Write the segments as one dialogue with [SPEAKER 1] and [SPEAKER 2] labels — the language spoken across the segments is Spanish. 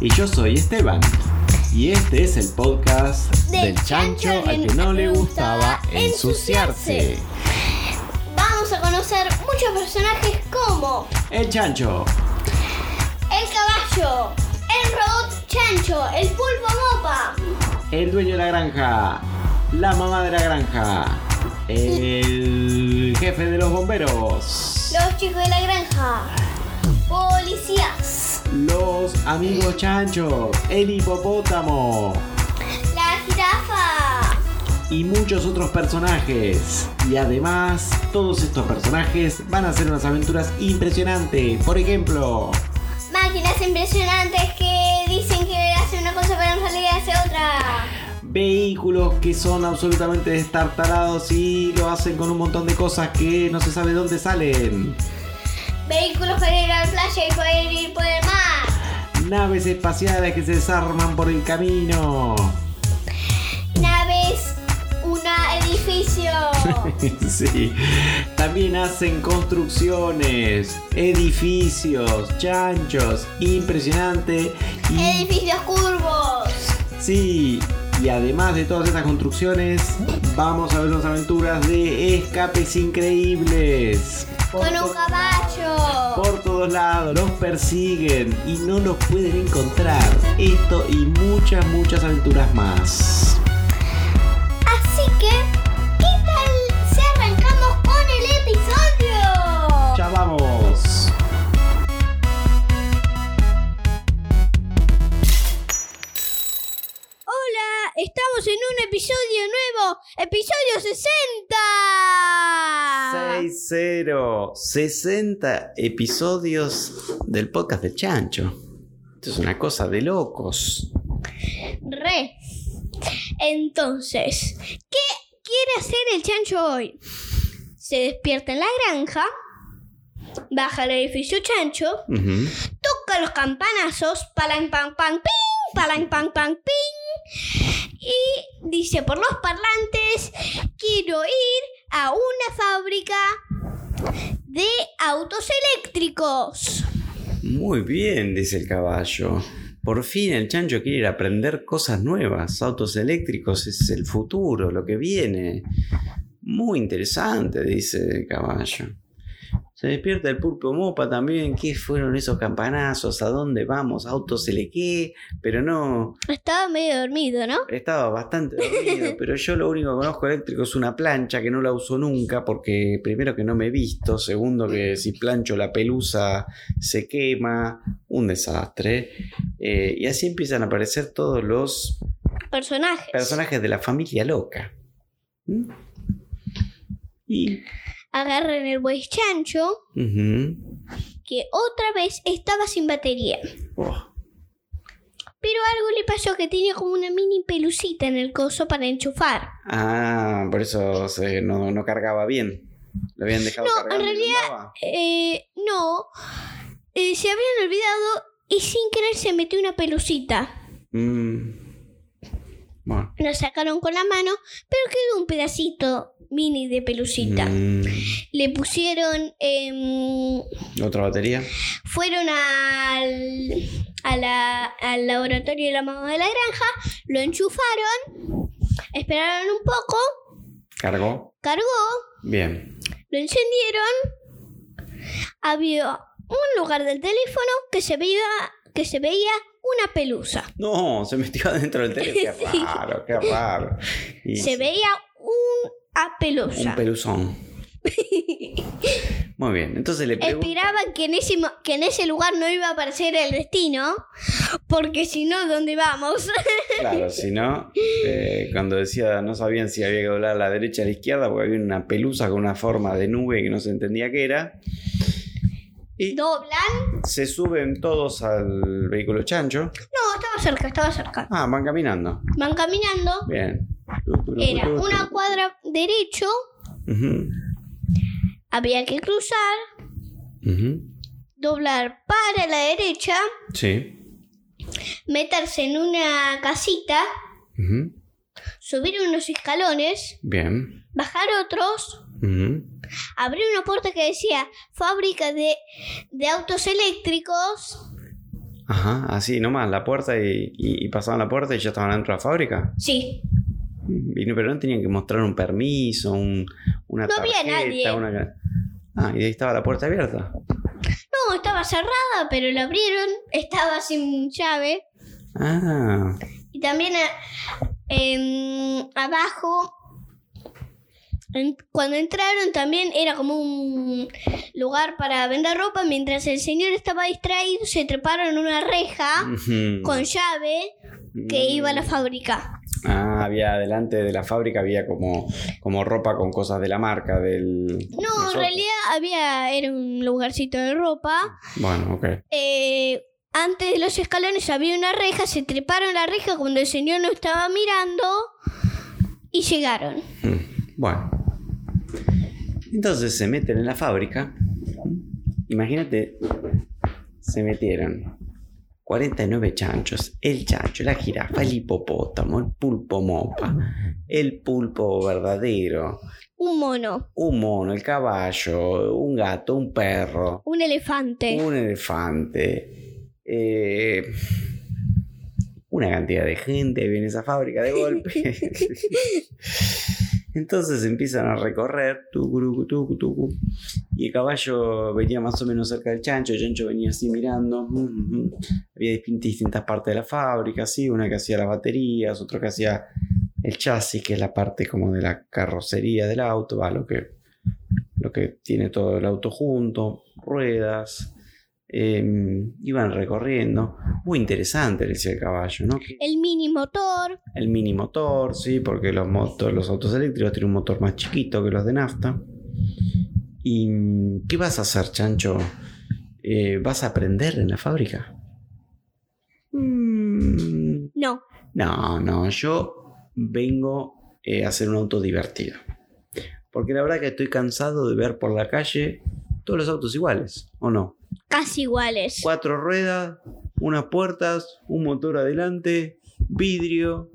[SPEAKER 1] Y yo soy Esteban. Y este es el podcast
[SPEAKER 2] Del
[SPEAKER 1] del chancho
[SPEAKER 2] chancho
[SPEAKER 1] al que no le gustaba ensuciarse.
[SPEAKER 2] Vamos a conocer muchos personajes como
[SPEAKER 1] El chancho,
[SPEAKER 2] el caballo, el robot chancho, el pulpo mopa,
[SPEAKER 1] el dueño de la granja, la mamá de la granja, el jefe de los bomberos,
[SPEAKER 2] los chicos de la granja, policías,
[SPEAKER 1] los amigos chanchos, el hipopótamo
[SPEAKER 2] la jirafa,
[SPEAKER 1] y muchos otros personajes. Y además, todos estos personajes van a hacer unas aventuras impresionantes. Por ejemplo,
[SPEAKER 2] máquinas impresionantes que dicen que hacen una cosa pero en realidad hace otra.
[SPEAKER 1] vehículos que son absolutamente destartalados y lo hacen con un montón de cosas que no se sabe dónde salen.
[SPEAKER 2] Vehículos para ir a la playa y poder ir por el mar.
[SPEAKER 1] Naves espaciales que se desarman por el camino.
[SPEAKER 2] Naves, una edificio.
[SPEAKER 1] sí. También hacen construcciones, edificios, chanchos, impresionante. Y
[SPEAKER 2] Edificios curvos.
[SPEAKER 1] sí, y además de todas estas construcciones, vamos a ver unas aventuras de escapes increíbles. Por
[SPEAKER 2] Con un caballo.
[SPEAKER 1] Por todos lados, los persiguen y no los pueden encontrar. Esto y muchas, muchas aventuras más.
[SPEAKER 2] Así que, estamos en un episodio nuevo, episodio 60.
[SPEAKER 1] 6-0, 60 episodios del podcast de Chancho. Esto es una cosa de locos.
[SPEAKER 2] Re. Entonces, ¿qué quiere hacer el chancho hoy? Se despierta en la granja, baja al edificio chancho, toca los campanazos, palan pan pan ping, palan pan pan ping, y dice por los parlantes, quiero ir a una fábrica de autos eléctricos.
[SPEAKER 1] Muy bien, dice el caballo. Por fin el chancho quiere ir aprender cosas nuevas. Autos eléctricos es el futuro, lo que viene. Muy interesante, dice el caballo. Se despierta el pulpo mopa también. ¿Qué fueron esos campanazos? ¿A dónde vamos? Autos qué? Pero no.
[SPEAKER 2] Estaba medio dormido, ¿no?
[SPEAKER 1] Estaba bastante dormido, pero yo lo único que conozco eléctrico es una plancha que no la uso nunca porque primero que no me he visto, segundo que si plancho la pelusa se quema, un desastre. Eh, y así empiezan a aparecer todos los
[SPEAKER 2] Personajes.
[SPEAKER 1] personajes de la familia loca. ¿Mm? Y...
[SPEAKER 2] Agarran el buey chancho, que otra vez estaba sin batería.
[SPEAKER 1] Oh,
[SPEAKER 2] Pero algo le pasó que tenía como una mini pelucita en el coso para enchufar.
[SPEAKER 1] Ah, por eso se- no, no cargaba bien. Lo habían dejado
[SPEAKER 2] No, en realidad-. Eh, no. Eh, se habían olvidado y sin querer se metió una pelucita.
[SPEAKER 1] Mm. Bueno.
[SPEAKER 2] La sacaron con la mano, pero quedó un pedacito mini de pelucita.
[SPEAKER 1] Mm.
[SPEAKER 2] Le pusieron... em,
[SPEAKER 1] ¿Otra batería?
[SPEAKER 2] fueron al, a la- al laboratorio de la mamá de la granja, lo enchufaron, esperaron un poco,
[SPEAKER 1] ¿Cargó?
[SPEAKER 2] cargó,
[SPEAKER 1] Bien.
[SPEAKER 2] lo encendieron. Había un lugar del teléfono que se veía, que se veía una pelusa.
[SPEAKER 1] No, se metió adentro del teléfono. Qué raro, qué raro. Y
[SPEAKER 2] Se veía una
[SPEAKER 1] un
[SPEAKER 2] pelusa.
[SPEAKER 1] peluzón. Muy bien, entonces le pregunto.
[SPEAKER 2] Esperaban que en, ese, que en ese lugar no iba a aparecer el destino, porque si no, ¿dónde vamos?
[SPEAKER 1] Claro, si no, eh, cuando decía no sabían si había que doblar a la derecha o a la izquierda porque había una pelusa con una forma de nube que no se entendía qué era. Y
[SPEAKER 2] Doblan.
[SPEAKER 1] se suben todos al vehículo chancho.
[SPEAKER 2] No, estaba cerca, estaba cerca.
[SPEAKER 1] Ah, van caminando.
[SPEAKER 2] Van caminando.
[SPEAKER 1] Bien.
[SPEAKER 2] Era una cuadra derecho, había que cruzar, doblar para la derecha,
[SPEAKER 1] Sí.
[SPEAKER 2] meterse en una casita, subir unos escalones,
[SPEAKER 1] Bien.
[SPEAKER 2] bajar otros, abrir una puerta que decía fábrica de, de autos eléctricos
[SPEAKER 1] Ajá, así nomás, la puerta y, y- y pasaban la puerta y ya estaban dentro de la fábrica.
[SPEAKER 2] Sí.
[SPEAKER 1] Pero no tenían que mostrar un permiso, un, una
[SPEAKER 2] No había
[SPEAKER 1] tarjeta,
[SPEAKER 2] nadie.
[SPEAKER 1] una- Ah, y ahí estaba la puerta abierta.
[SPEAKER 2] No, estaba cerrada, pero la abrieron. Estaba sin llave.
[SPEAKER 1] Ah,
[SPEAKER 2] Y también a- em, abajo, en- cuando entraron también era como un lugar para vender ropa. Mientras el señor estaba distraído, se treparon en una reja con llave que
[SPEAKER 1] Mm.
[SPEAKER 2] iba a la fábrica.
[SPEAKER 1] Ah, había delante de la fábrica había como, como ropa con cosas de la marca del.
[SPEAKER 2] No, en realidad había, era un lugarcito de ropa.
[SPEAKER 1] Bueno, ok.
[SPEAKER 2] Eh, antes de los escalones había una reja, se treparon la reja cuando el señor no estaba mirando y llegaron.
[SPEAKER 1] Mm, Bueno. Entonces se meten en la fábrica. Imagínate, se metieron 49 chanchos. El chancho, la jirafa, el hipopótamo, el pulpo mopa, el pulpo verdadero,
[SPEAKER 2] Un mono,
[SPEAKER 1] un mono, el caballo, un gato, un perro,
[SPEAKER 2] un elefante.
[SPEAKER 1] un elefante. eh, una cantidad de gente viene esa fábrica de golpe. Entonces empiezan a recorrer, tucu, tucu, tucu, y el caballo venía más o menos cerca del chancho, el chancho venía así mirando. mm, mm. Había distin- distintas partes de la fábrica, sí, una que hacía las baterías, otra que hacía el chasis, que es la parte como de la carrocería del auto, va, lo que, lo que tiene todo el auto junto, ruedas. Eh, iban recorriendo. Muy interesante, decía el caballo, ¿no?
[SPEAKER 2] El mini motor.
[SPEAKER 1] el mini motor, sí, porque los, motos, los autos eléctricos tienen un motor más chiquito que los de nafta. ¿Y qué vas a hacer, Chancho? Eh, ¿Vas a aprender en la fábrica? Mm,
[SPEAKER 2] No.
[SPEAKER 1] no, no, yo vengo eh, a hacer un auto divertido. Porque la verdad que estoy cansado de ver por la calle todos los autos iguales, ¿o no?
[SPEAKER 2] Casi iguales.
[SPEAKER 1] Cuatro ruedas, unas puertas, un motor adelante, vidrio,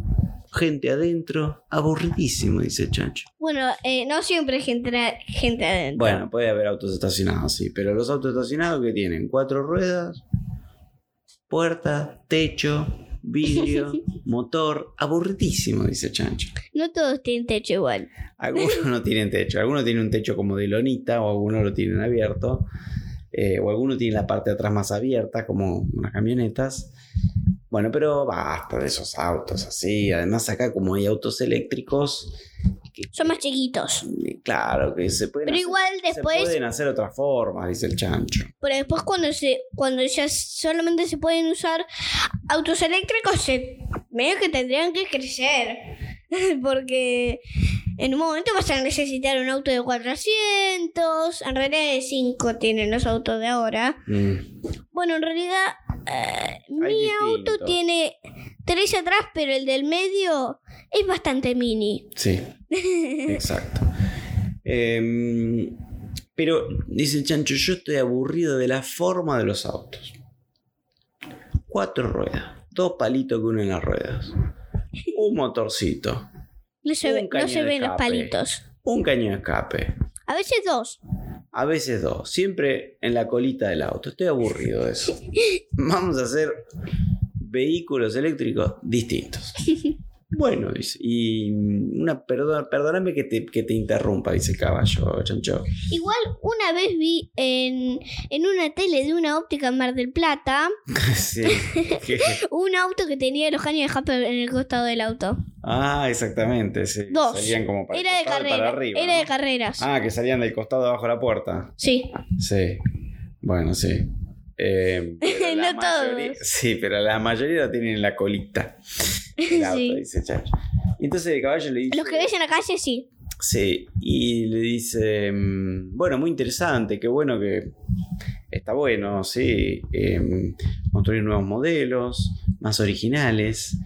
[SPEAKER 1] gente adentro. Aburridísimo, dice el chancho.
[SPEAKER 2] Bueno, eh, no siempre gente, gente adentro.
[SPEAKER 1] Bueno, puede haber autos estacionados, sí, pero los autos estacionados que tienen cuatro ruedas, puerta, techo, vidrio, motor. Aburridísimo, dice chancho.
[SPEAKER 2] No todos tienen techo igual.
[SPEAKER 1] Algunos no tienen techo, algunos tienen un techo como de lonita o algunos lo tienen abierto. Eh, o algunos tienen la parte de atrás más abierta como unas camionetas. Bueno, pero basta de esos autos así. Además acá como hay autos eléctricos, que-
[SPEAKER 2] Son más chiquitos.
[SPEAKER 1] claro que se pueden
[SPEAKER 2] Pero
[SPEAKER 1] hacer,
[SPEAKER 2] igual
[SPEAKER 1] se
[SPEAKER 2] después,
[SPEAKER 1] pueden hacer otras formas, dice el chancho.
[SPEAKER 2] pero después cuando se, cuando ya solamente se pueden usar autos eléctricos, se, medio que tendrían que crecer. Porque en un momento vas a necesitar un auto de 400, en realidad de 5 tienen los autos de ahora.
[SPEAKER 1] Mm,
[SPEAKER 2] Bueno, en realidad eh, mi auto tiene tres atrás, pero el del medio es bastante mini.
[SPEAKER 1] sí, exacto. Em, pero dice el chancho, yo estoy aburrido de la forma de los autos. Cuatro ruedas, dos palitos que unen las ruedas, un motorcito,
[SPEAKER 2] No se, ve- no se ven los palitos.
[SPEAKER 1] un caño de escape,
[SPEAKER 2] A veces dos.
[SPEAKER 1] a veces dos, siempre en la colita del auto. Estoy aburrido de eso. Vamos a hacer vehículos eléctricos distintos. Bueno, dice, y una perdón, perdóname que te, que te interrumpa, dice el caballo, chancho.
[SPEAKER 2] Igual una vez vi en, en una tele de una óptica en Mar del Plata
[SPEAKER 1] Sí,
[SPEAKER 2] un auto que tenía los caños de escape en el costado del auto.
[SPEAKER 1] Ah, exactamente, sí.
[SPEAKER 2] Dos.
[SPEAKER 1] Salían como para el
[SPEAKER 2] Era de
[SPEAKER 1] y para
[SPEAKER 2] carrera.
[SPEAKER 1] arriba,
[SPEAKER 2] Era
[SPEAKER 1] ¿no?
[SPEAKER 2] de carreras.
[SPEAKER 1] Ah, que salían del costado de abajo de la puerta.
[SPEAKER 2] Sí.
[SPEAKER 1] Sí. Bueno, sí. Eh, la
[SPEAKER 2] No todos.
[SPEAKER 1] mayoría- Sí, pero la mayoría lo tienen en la colita. El auto,
[SPEAKER 2] Sí.
[SPEAKER 1] dice Chacho. Y entonces el caballo le dice.
[SPEAKER 2] Los que ves en la calle, sí.
[SPEAKER 1] Sí, y le dice, mm, bueno, muy interesante, qué bueno que está bueno, sí, em, construir nuevos modelos, más originales.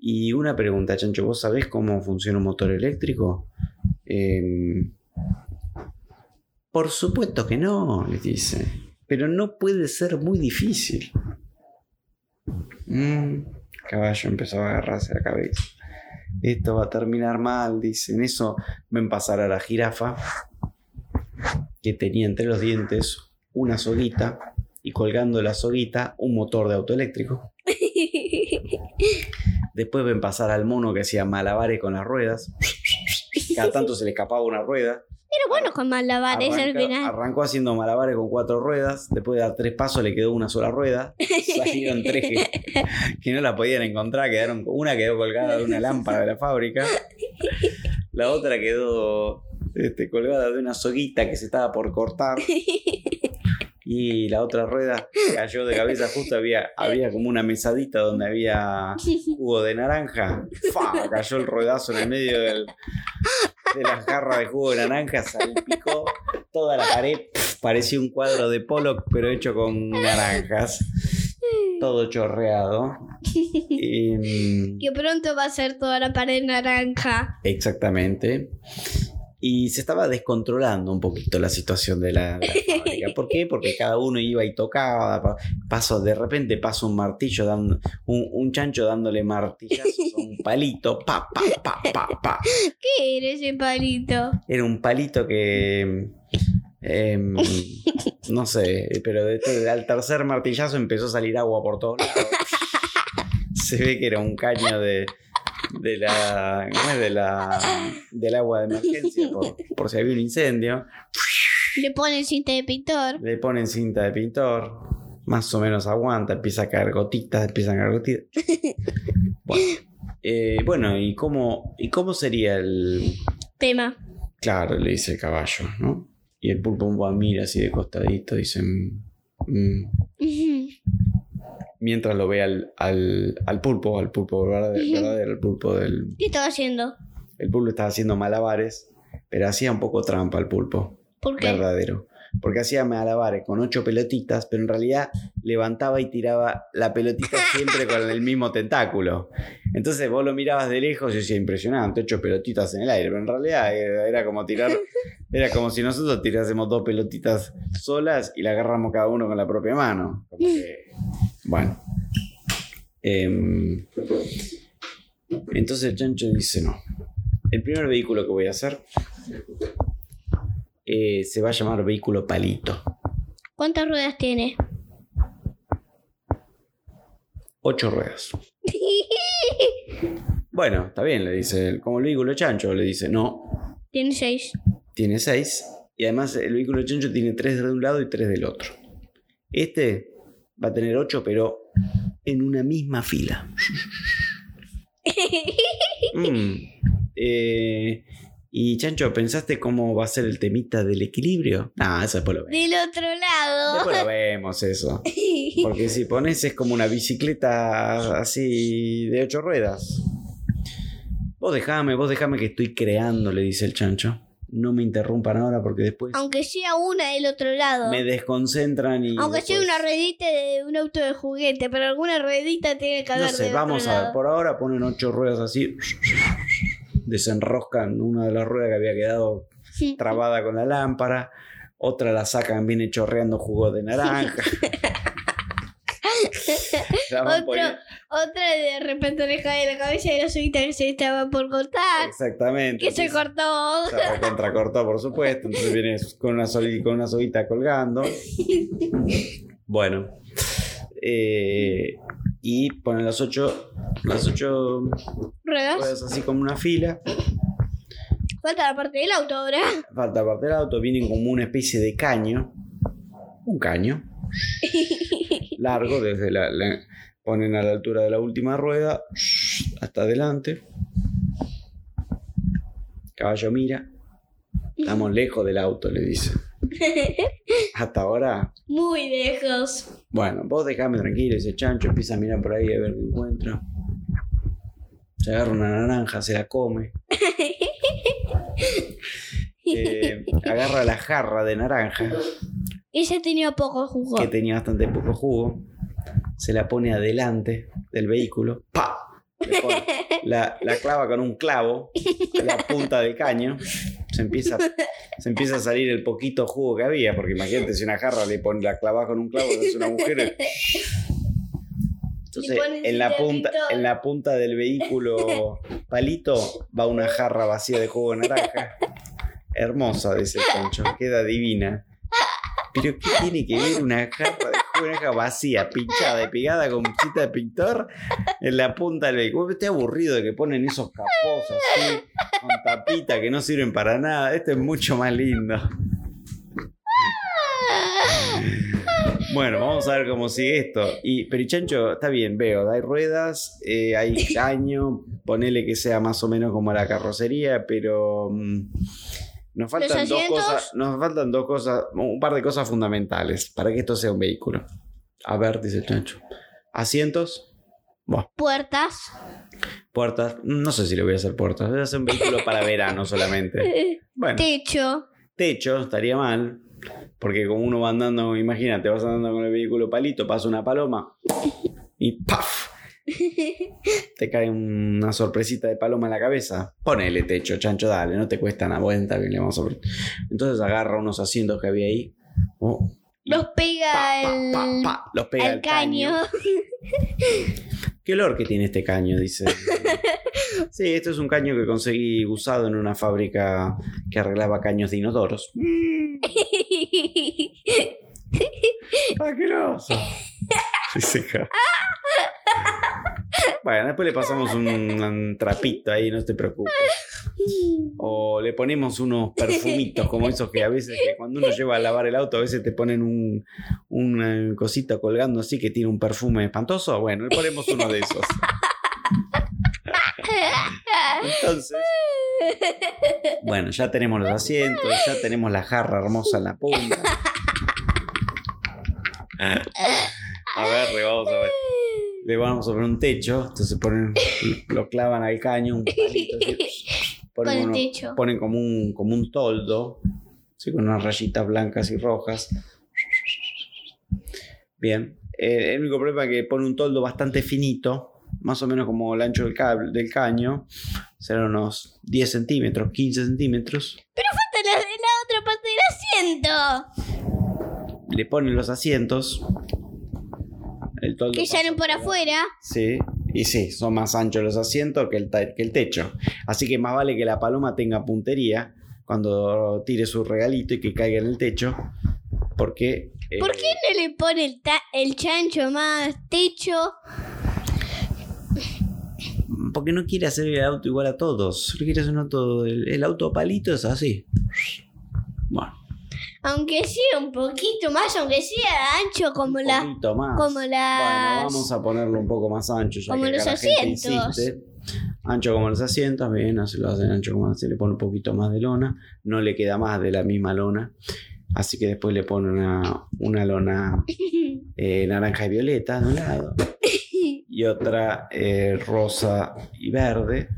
[SPEAKER 1] Y una pregunta, Chancho, ¿vos sabés cómo funciona un motor eléctrico? Em, por supuesto que no, le dice, pero no puede ser muy difícil. Mm, caballo empezó a agarrarse la cabeza. Esto va a terminar mal, dice. En eso ven pasar a la jirafa, que tenía entre los dientes una soguita y colgando la soguita un motor de auto eléctrico. Después ven pasar al mono que hacía malabares con las ruedas. Cada tanto se le escapaba una rueda.
[SPEAKER 2] Pero bueno, con malabares al final.
[SPEAKER 1] arrancó haciendo malabares con cuatro ruedas. Después de dar tres pasos le quedó una sola rueda. Salieron tres que, que no la podían encontrar. Quedaron, una quedó colgada de una lámpara de la fábrica. La otra quedó este, colgada de una soguita que se estaba por cortar. Y la otra rueda cayó de cabeza. Justo había, había como una mesadita donde había jugo de naranja. ¡Fa! Cayó el ruedazo en el medio del, de la jarra de jugo de naranja. Salpicó toda la pared. Parecía un cuadro de Pollock, pero hecho con naranjas. Todo chorreado. Y, mm,
[SPEAKER 2] Que pronto va a ser toda la pared naranja.
[SPEAKER 1] Exactamente. Y se estaba descontrolando un poquito la situación de la, de la fábrica. ¿Por qué? Porque cada uno iba y tocaba. pa- Paso, de repente pasa un martillo, dando, un, un chancho dándole martillazos a un palito. Pa, pa, pa, pa, pa.
[SPEAKER 2] ¿Qué era ese palito?
[SPEAKER 1] Era un palito que. em, no sé, pero de- al tercer martillazo empezó a salir agua por todos lados. Se ve que era un caño de, de la, ¿cómo es? de la del agua de emergencia por, por si había un incendio.
[SPEAKER 2] Le ponen cinta de pintor.
[SPEAKER 1] Le ponen cinta de pintor, más o menos aguanta, empieza a caer gotitas, empiezan a caer gotitas. Bueno, eh, bueno ¿y, cómo, ¿y cómo sería el,
[SPEAKER 2] Tema.
[SPEAKER 1] Claro, le dice el caballo, ¿no? Y el pulpo mira así de costadito, dice... "Mm, mm". Mientras lo ve al, al, al pulpo, al pulpo verdadero, verdadero, el pulpo del...
[SPEAKER 2] ¿Qué estaba haciendo?
[SPEAKER 1] El pulpo estaba haciendo malabares, pero hacía un poco trampa el pulpo,
[SPEAKER 2] ¿Por qué?
[SPEAKER 1] verdadero. Porque hacía malabares con ocho pelotitas, pero en realidad levantaba y tiraba la pelotita siempre con el mismo tentáculo. Entonces vos lo mirabas de lejos y decía impresionante, ocho pelotitas en el aire, pero en realidad era, era como tirar, era como si nosotros tirásemos dos pelotitas solas y la agarramos cada uno con la propia mano. Como que, bueno. Em, entonces el chancho dice no. El primer vehículo que voy a hacer eh, se va a llamar vehículo palito.
[SPEAKER 2] ¿Cuántas ruedas tiene?
[SPEAKER 1] Ocho ruedas. Bueno, está bien, le dice él. Como el vehículo chancho, le dice, no,
[SPEAKER 2] tiene seis.
[SPEAKER 1] tiene seis. Y además el vehículo chancho tiene tres de un lado y tres del otro. Este va a tener ocho, pero en una misma fila. Mm. Eh, y Chancho, ¿pensaste cómo va a ser el temita del equilibrio? Ah, eso después lo vemos.
[SPEAKER 2] Del otro lado.
[SPEAKER 1] Después lo vemos eso. Porque si pones es como una bicicleta así de ocho ruedas. Vos dejame, vos dejame que estoy creando, le dice el chancho. No me interrumpan ahora porque después
[SPEAKER 2] Aunque sea una del otro lado.
[SPEAKER 1] me desconcentran y.
[SPEAKER 2] Aunque sea una ruedita de un auto de juguete, pero alguna ruedita tiene que haber
[SPEAKER 1] No sé,
[SPEAKER 2] del
[SPEAKER 1] vamos
[SPEAKER 2] otro
[SPEAKER 1] a ver.
[SPEAKER 2] lado.
[SPEAKER 1] Por ahora ponen ocho ruedas así. Desenroscan una de las ruedas que había quedado trabada con la lámpara. Otra la sacan, viene chorreando jugo de naranja. La
[SPEAKER 2] Otro, otra de repente le cae la cabeza de la subida que se estaba por cortar.
[SPEAKER 1] Exactamente.
[SPEAKER 2] Que se cortó.
[SPEAKER 1] Se contracortó, por supuesto. Entonces viene con una, soli- con una soguita colgando. Bueno. Eh, y ponen las ocho, las ocho
[SPEAKER 2] Ruedas.
[SPEAKER 1] ruedas así como una fila.
[SPEAKER 2] Falta la parte del auto ahora.
[SPEAKER 1] Falta parte del auto. Vienen como una especie de caño. Un caño. Largo, desde la, la- ponen a la altura de la última rueda. Hasta adelante. Caballo mira. Estamos lejos del auto, le dice. Hasta ahora
[SPEAKER 2] Muy lejos.
[SPEAKER 1] Bueno, vos dejame tranquilo, ese chancho empieza a mirar por ahí a ver qué encuentra. Se agarra una naranja, se la come. Eh, agarra la jarra de naranja,
[SPEAKER 2] Ese tenía poco jugo.
[SPEAKER 1] que tenía bastante poco jugo. Se la pone adelante del vehículo. ¡Pa! La, la clava con un clavo en la punta del caño. Se empieza, se empieza a salir el poquito jugo que había, porque imagínate si una jarra le pone la clava con un clavo, es un agujero. Entonces, en la,
[SPEAKER 2] un
[SPEAKER 1] punta, en la punta del vehículo palito va una jarra vacía de jugo de naranja. Hermosa, dice el concho, queda divina. Pero ¿qué tiene que ver una jarra de Una vacía, pinchada y pegada con cita de pintor en la punta del vehículo. Estoy aburrido de que ponen esos capós así, con tapita que no sirven para nada. Este es mucho más lindo. Bueno, vamos a ver cómo sigue esto. Y Perichancho, está bien, veo, hay ruedas, eh, hay caño, ponele que sea más o menos como la carrocería, pero mm, nos faltan dos cosas, nos faltan dos cosas, un par de cosas fundamentales para que esto sea un vehículo. A ver, dice el chancho. Asientos, Buah,
[SPEAKER 2] Puertas.
[SPEAKER 1] puertas, no sé si le voy a hacer puertas, voy a hacer un vehículo para verano solamente. Bueno,
[SPEAKER 2] Techo.
[SPEAKER 1] techo, estaría mal. Porque como uno va andando, imagínate, vas andando con el vehículo palito, pasa una paloma y ¡paf! Te cae una sorpresita de paloma en la cabeza. Ponele techo, chancho, dale, no te cuesta una vuelta que le vamos a poner. Entonces agarra unos asientos que había ahí. oh,
[SPEAKER 2] Los pega
[SPEAKER 1] pa, pa,
[SPEAKER 2] el,
[SPEAKER 1] pa, los pega
[SPEAKER 2] al
[SPEAKER 1] caño.
[SPEAKER 2] caño.
[SPEAKER 1] ¿Qué olor que tiene este caño? Dice. Sí, esto es un caño que conseguí usado en una fábrica que arreglaba caños de inodoros. Mm, ¡Asqueroso! Dice Ja. Bueno, después le pasamos un, trapito ahí, no te preocupes. O le ponemos unos perfumitos como esos que a veces cuando uno lleva a lavar el auto a veces te ponen un, una cosita colgando así que tiene un perfume espantoso. Bueno, le ponemos uno de esos. Entonces, bueno, ya tenemos los asientos, ya tenemos la jarra hermosa en la punta. A ver, vamos a ver. Le vamos a poner un techo, entonces ponen, lo clavan al caño, un palito, ponen,
[SPEAKER 2] el
[SPEAKER 1] uno-
[SPEAKER 2] techo.
[SPEAKER 1] ponen como un, como un toldo, así, con unas rayitas blancas y rojas. Bien. Eh, el único problema es que pone un toldo bastante finito, más o menos como el ancho del, cable, del caño. Serán unos 10 centímetros, 15 centímetros.
[SPEAKER 2] Falta la, la otra parte del asiento.
[SPEAKER 1] Le ponen los asientos. El toldo
[SPEAKER 2] Que salen por afuera.
[SPEAKER 1] Sí, y sí, son más anchos los asientos que el, que el techo. Así que más vale que la paloma tenga puntería cuando tire su regalito y que caiga en el techo. Porque. eh,
[SPEAKER 2] ¿Por qué no le pone el, ta- el chancho más techo?
[SPEAKER 1] Porque no quiere hacer el auto igual a todos. Quiere hacer un auto. El, el auto palito es así. Bueno,
[SPEAKER 2] Aunque sea un poquito más, aunque sea ancho como
[SPEAKER 1] un
[SPEAKER 2] la.
[SPEAKER 1] poquito más.
[SPEAKER 2] Como
[SPEAKER 1] Bueno,
[SPEAKER 2] las.
[SPEAKER 1] vamos a ponerlo un poco más ancho. Ya
[SPEAKER 2] Como
[SPEAKER 1] que
[SPEAKER 2] los asientos.
[SPEAKER 1] insiste. Ancho como los asientos, bien, así lo hacen ancho como se le pone un poquito más de lona. No le queda más de la misma lona. Así que después le pone una, una lona eh, naranja y violeta de un lado. Y otra eh, rosa y verde.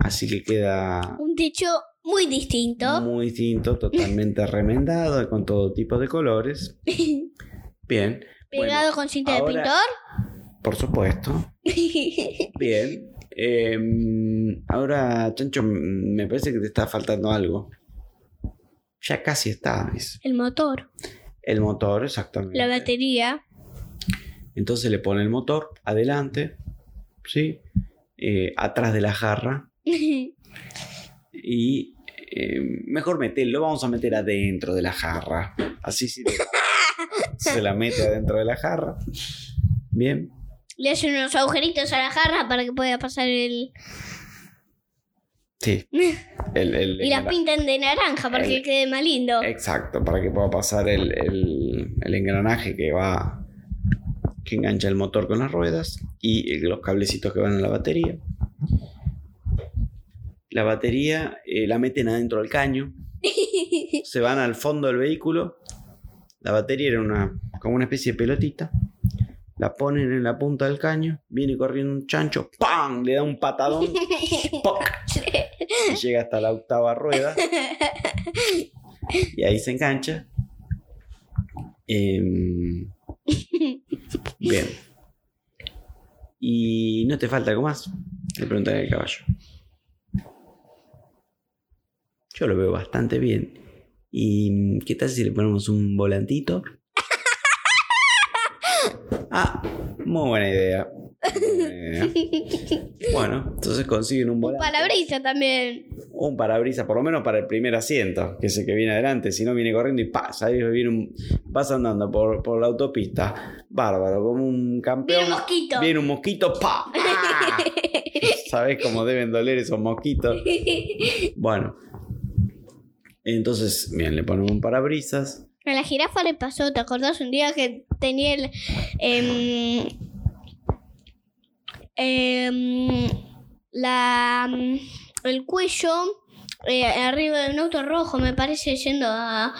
[SPEAKER 1] Así que queda
[SPEAKER 2] un techo muy distinto.
[SPEAKER 1] muy distinto, totalmente remendado, con todo tipo de colores. Bien,
[SPEAKER 2] Pegado
[SPEAKER 1] bueno,
[SPEAKER 2] con cinta
[SPEAKER 1] ahora- por supuesto.
[SPEAKER 2] de pintor.
[SPEAKER 1] Bien. Eh, ahora, Chancho, me parece que te está faltando algo. Ya casi está.
[SPEAKER 2] el motor.
[SPEAKER 1] El motor, exactamente.
[SPEAKER 2] La batería.
[SPEAKER 1] Entonces le pone el motor adelante, ¿sí? Eh, atrás de la jarra. Y eh, mejor meterlo, vamos a meter adentro de la jarra. Así sí se la mete adentro de la jarra. Bien.
[SPEAKER 2] Le hacen unos agujeritos a la jarra para que pueda pasar el.
[SPEAKER 1] Sí. El- el-
[SPEAKER 2] Y las pintan de naranja para que quede más lindo.
[SPEAKER 1] Exacto, para que pueda pasar el, engranaje que va. que engancha el motor con las ruedas y los cablecitos que van a la batería. La batería eh, la meten adentro del caño, se van al fondo del vehículo. La batería era una, como una especie de pelotita. La ponen en la punta del caño, viene corriendo un chancho, ¡pam! Le da un patadón, ¡poc! y llega hasta la octava rueda. Y ahí se engancha. Em, bien. ¿Y no te falta algo más? Le preguntan al caballo. Yo lo veo bastante bien. ¿Y qué tal si le ponemos un volantito? Ah, muy buena idea. Muy buena idea. Bueno, entonces consiguen un
[SPEAKER 2] Un
[SPEAKER 1] volante.
[SPEAKER 2] parabrisa también.
[SPEAKER 1] un parabrisas, por lo menos para el primer asiento, que es el que viene adelante, si no viene corriendo y pasa, ahí viene un, vas andando por, por la autopista, bárbaro, como un campeón.
[SPEAKER 2] Viene un mosquito.
[SPEAKER 1] Viene un mosquito, ¡pa! ¡Ah! ¿Sabés cómo deben doler esos mosquitos? Bueno. Entonces, bien, le ponemos un parabrisas.
[SPEAKER 2] A la jirafa le pasó, ¿te acordás un día que tenía el. em, em, la. el cuello eh, arriba de un auto rojo, me parece, yendo a.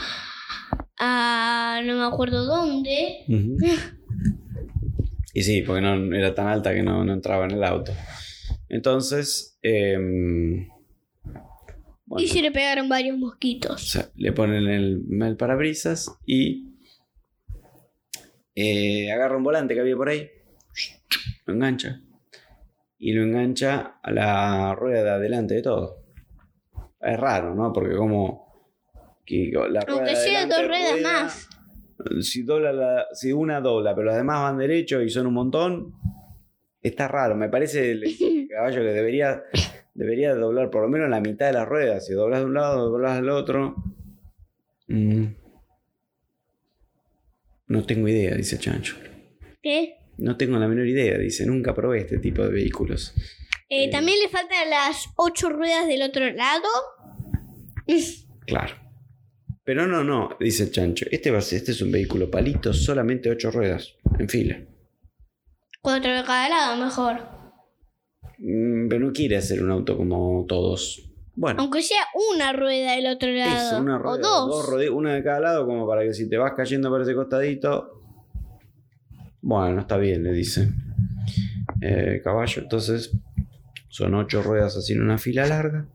[SPEAKER 2] a. no me acuerdo dónde.
[SPEAKER 1] Y sí, porque no era tan alta que no, no entraba en el auto. Entonces, em, bueno,
[SPEAKER 2] Y se le pegaron varios
[SPEAKER 1] o
[SPEAKER 2] mosquitos.
[SPEAKER 1] sea, le ponen el, el parabrisas y eh, agarra un volante que había por ahí, lo engancha y lo engancha a la rueda de adelante de todo. Es raro, ¿no? Porque como que la rueda
[SPEAKER 2] Aunque sea dos ruedas
[SPEAKER 1] rueda,
[SPEAKER 2] más.
[SPEAKER 1] Si, dobla la- si una dobla, pero las demás van derecho y son un montón, está raro. Me parece el caballo que debería, debería doblar por lo menos la mitad de las ruedas. Si doblas de un lado, doblas del otro. Mm. No tengo idea, dice Chancho.
[SPEAKER 2] ¿Qué?
[SPEAKER 1] No tengo la menor idea, dice. Nunca probé este tipo de vehículos.
[SPEAKER 2] Eh, También le faltan las ocho ruedas del otro lado.
[SPEAKER 1] Claro. Pero no, no, dice Chancho. Este, va a ser- este es un vehículo palito, solamente ocho ruedas, en fila.
[SPEAKER 2] Cuatro de cada lado, mejor.
[SPEAKER 1] Mm, Pero no quiere hacer un auto como todos. Bueno,
[SPEAKER 2] Aunque sea una rueda del otro lado.
[SPEAKER 1] eso, una
[SPEAKER 2] o
[SPEAKER 1] rueda,
[SPEAKER 2] dos.
[SPEAKER 1] rode- una de cada lado, como para que si te vas cayendo por ese costadito. Bueno, está bien, le dice. Eh, caballo, entonces son ocho ruedas así en una fila larga.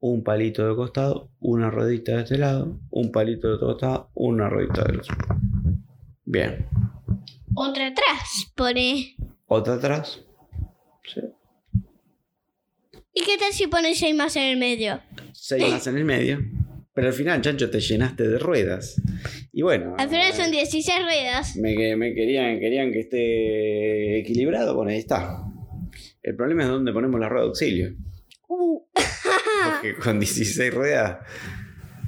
[SPEAKER 1] Un palito de costado, una ruedita de este lado, un palito de otro costado, una ruedita del otro. Bien.
[SPEAKER 2] Otra atrás, pone.
[SPEAKER 1] Otra atrás. Sí.
[SPEAKER 2] ¿Y qué tal si pone seis más en el medio?
[SPEAKER 1] Seis más en el medio. Pero al final, chancho, te llenaste de ruedas. Y bueno.
[SPEAKER 2] Al final son 16 ruedas.
[SPEAKER 1] Me, que- me querían, querían que esté equilibrado, bueno, ahí está. El problema es dónde ponemos la rueda de auxilio.
[SPEAKER 2] Uh,
[SPEAKER 1] Porque con 16 ruedas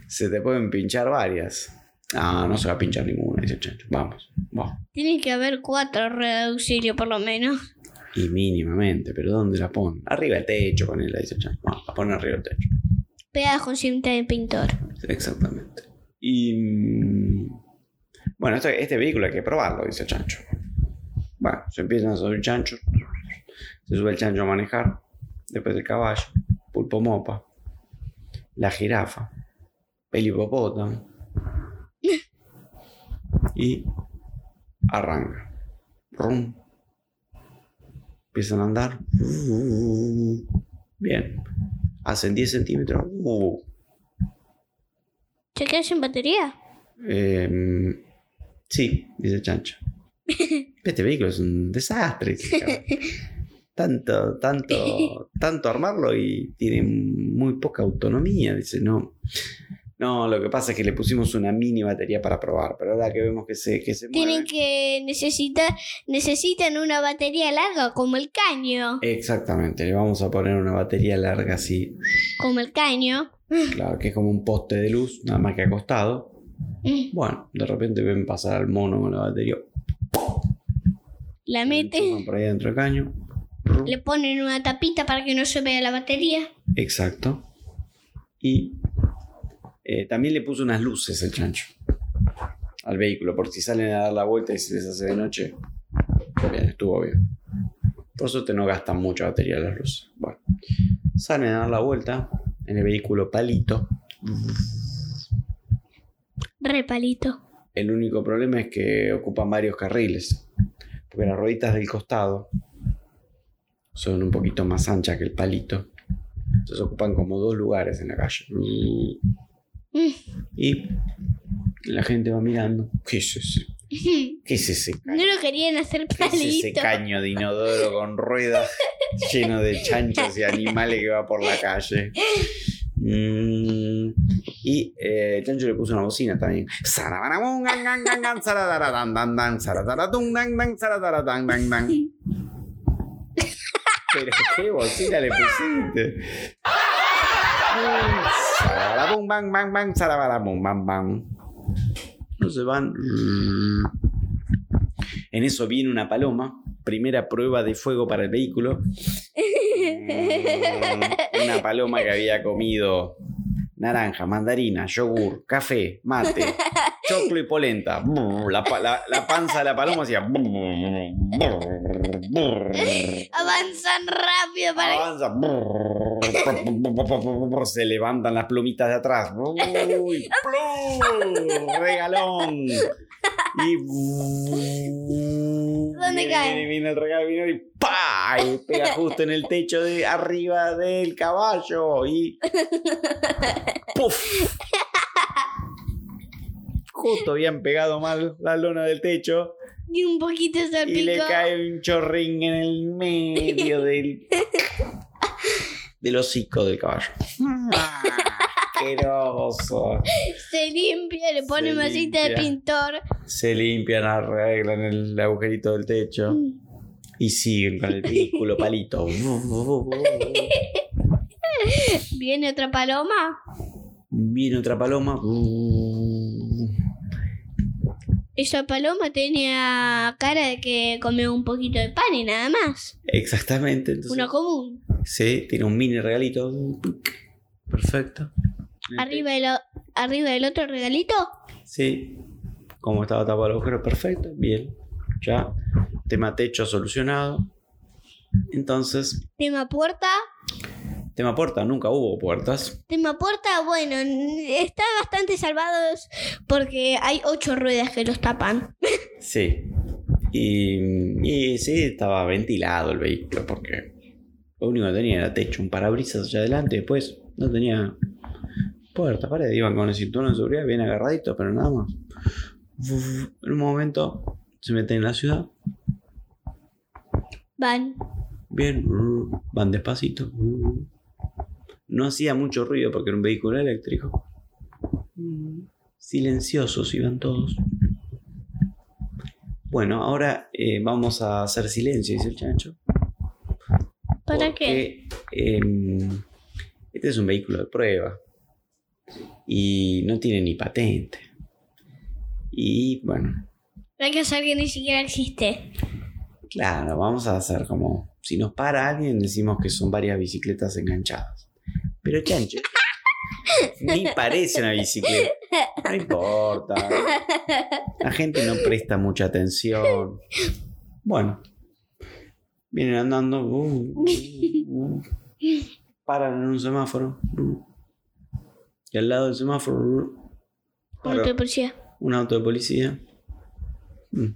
[SPEAKER 1] se te pueden pinchar varias. Ah, no se va a pinchar ninguna, dice el chancho. Vamos, vamos.
[SPEAKER 2] tiene que haber cuatro ruedas de auxilio por lo menos.
[SPEAKER 1] Y mínimamente, pero ¿dónde la ponen? Arriba del techo, con él, dice chancho. Vamos, la ponen arriba del techo.
[SPEAKER 2] Pegadas con cinta de pintor.
[SPEAKER 1] Exactamente. Y. mm, Bueno, este, este vehículo hay que probarlo, dice el chancho. Bueno, se empiezan a subir chanchos. Se sube el chancho a manejar. Después el caballo. Pulpo mopa. La jirafa. El hipopótamo. Y. Arranca. Rum. Empiezan a andar. Bien. Hacen 10 centímetros.
[SPEAKER 2] ¿Se queda sin batería?
[SPEAKER 1] Em, sí, dice Chancho. Este vehículo es un desastre. Tanto, tanto, tanto armarlo y tiene muy poca autonomía. Dice, no. No, lo que pasa es que le pusimos una mini batería para probar, pero ahora que vemos que se, que se
[SPEAKER 2] Tienen
[SPEAKER 1] mueve.
[SPEAKER 2] que necesitar necesitan una batería larga como el caño.
[SPEAKER 1] Exactamente, le vamos a poner una batería larga así,
[SPEAKER 2] Como el caño.
[SPEAKER 1] claro, que es como un poste de luz, nada más que acostado.
[SPEAKER 2] Mm,
[SPEAKER 1] Bueno, de repente ven pasar al mono con la batería.
[SPEAKER 2] La meten,
[SPEAKER 1] por ahí dentro del caño.
[SPEAKER 2] le ponen una tapita para que no se vea la batería.
[SPEAKER 1] Exacto. Y eh, también le puso unas luces el chancho al vehículo, por si salen a dar la vuelta y se les hace de noche. Bien, estuvo bien. Por suerte no gastan mucha batería las luces. Bueno, salen a dar la vuelta en el vehículo palito.
[SPEAKER 2] Repalito.
[SPEAKER 1] El único problema es que ocupan varios carriles, porque las rueditas del costado son un poquito más anchas que el palito. Entonces ocupan como dos lugares en la calle. Y la gente va mirando. ¿Qué es ese? ¿Qué es ese
[SPEAKER 2] No
[SPEAKER 1] caño?
[SPEAKER 2] lo querían hacer
[SPEAKER 1] ¿Qué es ese
[SPEAKER 2] palito.
[SPEAKER 1] caño de inodoro con ruedas lleno de chanchos y animales que va por la calle? Mm, y eh, chancho le puso una bocina también. Pero qué bocina le pusiste. Sarabarabum, bang, bang, bang, sarabarabum, bang, bang. No se van. En eso viene una paloma. Primera prueba de fuego para el vehículo. Una paloma que había comido naranja, mandarina, yogur, café, mate, choclo y polenta. La, la- la panza de la paloma hacía.
[SPEAKER 2] Avanzan rápido para
[SPEAKER 1] Avanza. Se levantan las plumitas de atrás. Regalón. Y.
[SPEAKER 2] ¿Dónde
[SPEAKER 1] viene,
[SPEAKER 2] cae?
[SPEAKER 1] Viene, viene el regalo viene y ¡pa! Y pega justo en el techo de arriba del caballo. Y. ¡Puf! Justo habían pegado mal la lona del techo
[SPEAKER 2] y un poquito
[SPEAKER 1] y le
[SPEAKER 2] salpicó.
[SPEAKER 1] cae un chorrín en el medio del. del hocico del caballo. Asqueroso.
[SPEAKER 2] Se limpia, le pone masita de pintor.
[SPEAKER 1] Se limpian, arreglan el agujerito del techo y siguen con el vehículo palito.
[SPEAKER 2] Viene otra paloma.
[SPEAKER 1] Viene otra paloma.
[SPEAKER 2] Esa paloma tenía cara de que comió un poquito de pan y nada más.
[SPEAKER 1] Exactamente. Entonces,
[SPEAKER 2] Uno común.
[SPEAKER 1] Sí, tiene un mini regalito. Perfecto.
[SPEAKER 2] Arriba del, arriba del otro regalito.
[SPEAKER 1] Sí. Como estaba tapado el agujero, perfecto. Bien. Ya. Tema techo solucionado. Entonces,
[SPEAKER 2] Tema puerta.
[SPEAKER 1] Tema puerta, nunca hubo puertas.
[SPEAKER 2] Tema puerta, bueno, está bastante salvados porque hay ocho ruedas que los tapan.
[SPEAKER 1] Sí. Y, y sí, estaba ventilado el vehículo porque lo único que tenía era techo, un parabrisas allá adelante. Después no tenía puerta, pared. Iban con el cinturón de seguridad bien agarradito, pero nada más. Uf, En un momento se meten en la ciudad.
[SPEAKER 2] Van.
[SPEAKER 1] Bien, van despacito. No hacía mucho ruido porque era un vehículo eléctrico. Silenciosos iban todos. Bueno, ahora eh, vamos a hacer silencio, dice el chancho.
[SPEAKER 2] ¿Para qué?
[SPEAKER 1] em, este es un vehículo de prueba. Y no tiene ni patente. Y bueno,
[SPEAKER 2] Hay que hacer que ni siquiera existe.
[SPEAKER 1] Claro, vamos a hacer como. Si nos para alguien, decimos que son varias bicicletas enganchadas. Pero chancho, ni parece una bicicleta. No importa. La gente no presta mucha atención. Bueno, vienen andando. uh, uh, uh, paran en un semáforo. y al lado del semáforo,
[SPEAKER 2] Como
[SPEAKER 1] para
[SPEAKER 2] te policía.
[SPEAKER 1] un auto de policía. Mm.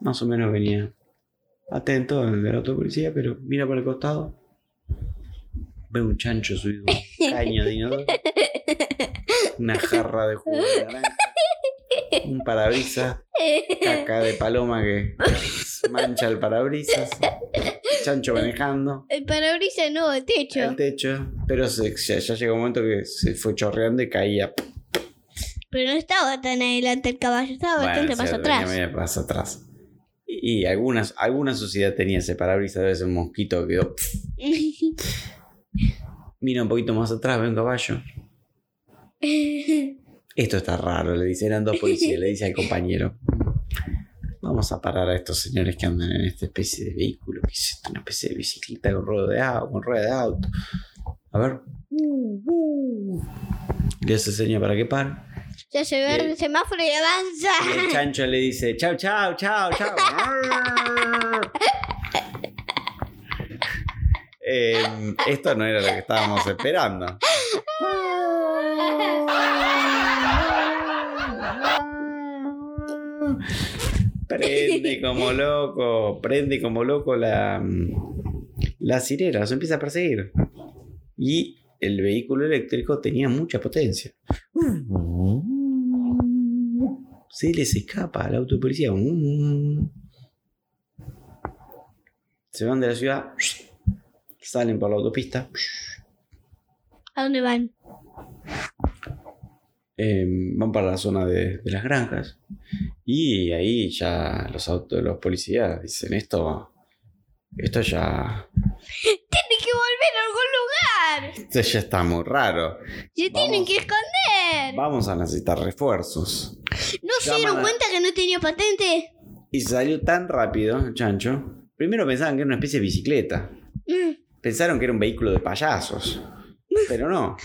[SPEAKER 1] Más o menos venía atento el del auto de policía, pero mira por el costado. Ve un chancho subido un caño de inodoro. Una jarra de jugo de naranja. Un parabrisas. Caca de paloma que mancha el parabrisas. Chancho manejando.
[SPEAKER 2] El parabrisas no, el techo.
[SPEAKER 1] El techo. Pero se- ya, ya llegó un momento que se fue chorreando y caía.
[SPEAKER 2] Pero no estaba tan adelante el caballo, estaba bastante más atrás.
[SPEAKER 1] más atrás. Y, algunas, alguna sociedad tenía ese parabrisas, debe ser un mosquito que quedó. Mira un poquito más atrás, ve un caballo. Esto está raro, le dice, eran dos policías, le dice al compañero. Vamos a parar a estos señores que andan en esta especie de vehículo. ¿Qué es esto? Una especie de bicicleta con rueda de auto. Con rueda de auto. A ver. Le hace seña para que pare.
[SPEAKER 2] ya se ve el semáforo y
[SPEAKER 1] Y el
[SPEAKER 2] avanza.
[SPEAKER 1] chancho le dice, chao, chao, chao, chao. Em, esto no era lo que estábamos esperando. Prende como loco, prende como loco la, la sirena, se empieza a perseguir. Y el vehículo eléctrico tenía mucha potencia. Se les escapa al auto de policía. Se van de la ciudad, salen por la autopista,
[SPEAKER 2] ¿A dónde van?
[SPEAKER 1] eh, van para la zona de, de las granjas. Y ahí ya los autos los policías dicen esto. Esto ya.
[SPEAKER 2] Tiene que volver a algún lugar.
[SPEAKER 1] Esto ya está muy raro.
[SPEAKER 2] Se tienen que esconder.
[SPEAKER 1] Vamos a necesitar refuerzos.
[SPEAKER 2] ¿No se dieron
[SPEAKER 1] a-
[SPEAKER 2] cuenta que no tenía patente?
[SPEAKER 1] Y salió tan rápido, chancho. Primero pensaban que era una especie de bicicleta.
[SPEAKER 2] Mm.
[SPEAKER 1] Pensaron que era un vehículo de payasos. Pero no.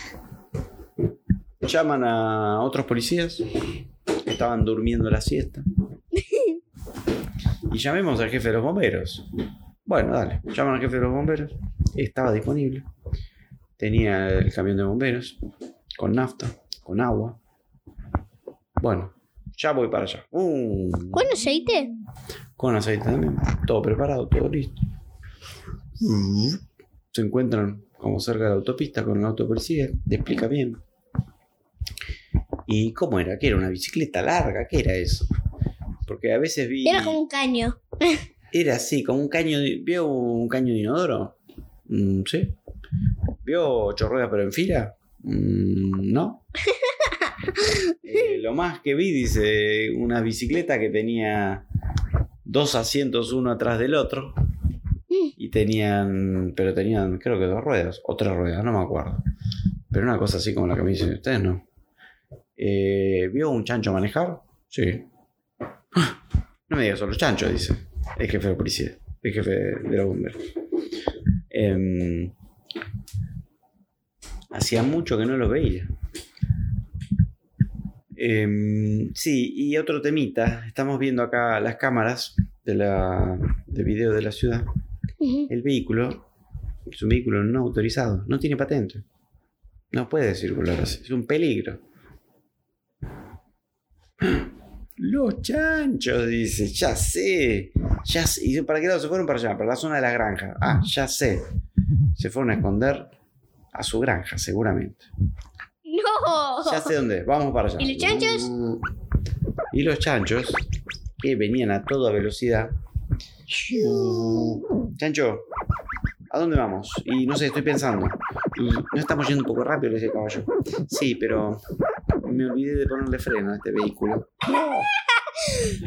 [SPEAKER 1] Llaman a otros policías. que Estaban durmiendo la siesta. Y llamemos al jefe de los bomberos. Bueno, dale. Llaman al jefe de los bomberos. Estaba disponible. Tenía el camión de bomberos. Con nafta. Con agua. Bueno, ya voy para allá. Uh,
[SPEAKER 2] ¿Con aceite?
[SPEAKER 1] con aceite también. Todo preparado, todo listo. Se encuentran como cerca de la autopista con el auto policía. Le explica bien. ¿Y cómo era? ¿Qué era? ¿Una bicicleta larga? ¿Qué era eso? Porque a veces vi.
[SPEAKER 2] Era como un caño.
[SPEAKER 1] Era así, como un caño. de- ¿Vio un caño de inodoro? Mm, sí. ¿Vio ocho ruedas pero en fila? Mm, no. Eh, lo más que vi, dice, una bicicleta que tenía dos asientos uno atrás del otro. Y tenían, pero tenían, creo que dos ruedas, o tres ruedas, no me acuerdo. Pero una cosa así como la que me dicen ustedes, ¿no? Eh, ¿Vio un chancho manejar? Sí. No me digas solo chancho, dice el jefe de la policía, el jefe de los bomberos. Em, hacía mucho que no los veía. Em, sí, y otro temita. Estamos viendo acá las cámaras de, la, de video de la ciudad. El vehículo es un vehículo no autorizado, no tiene patente. No puede circular así, es un peligro. Los chanchos, dice, ya sé. Ya sé. ¿Y para qué lado se fueron para allá? Para la zona de la granja. Ah, ya sé. Se fueron a esconder a su granja, seguramente.
[SPEAKER 2] No.
[SPEAKER 1] Ya sé dónde. Vamos para allá.
[SPEAKER 2] ¿Y los chanchos?
[SPEAKER 1] Y los chanchos, que venían a toda velocidad. Chancho, ¿a dónde vamos? Y no sé, estoy pensando. Y no estamos yendo un poco rápido, le decía el caballo. Sí, pero me olvidé de ponerle freno a este vehículo.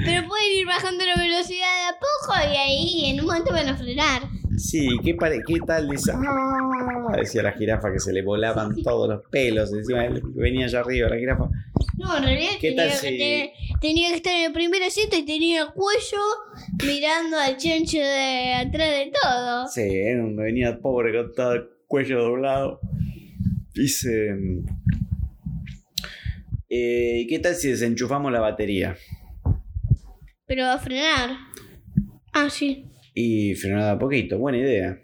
[SPEAKER 2] Pero pueden ir bajando la velocidad de a poco y ahí en un momento van a frenar.
[SPEAKER 1] Sí, ¿qué, pare- qué tal? Dice, "Ah", decía la jirafa que se le volaban todos los pelos encima. él Venía allá arriba la jirafa.
[SPEAKER 2] No, en realidad
[SPEAKER 1] ¿Qué
[SPEAKER 2] tenía,
[SPEAKER 1] tal
[SPEAKER 2] que
[SPEAKER 1] si-
[SPEAKER 2] tenía que estar en el primer asiento y tenía el cuello mirando al chancho de atrás de todo.
[SPEAKER 1] Sí, un- venía pobre con todo el cuello doblado. Dice. Eh, ¿Qué tal si desenchufamos la batería?
[SPEAKER 2] Pero a frenar. Ah, sí.
[SPEAKER 1] Y frenar a poquito, buena idea.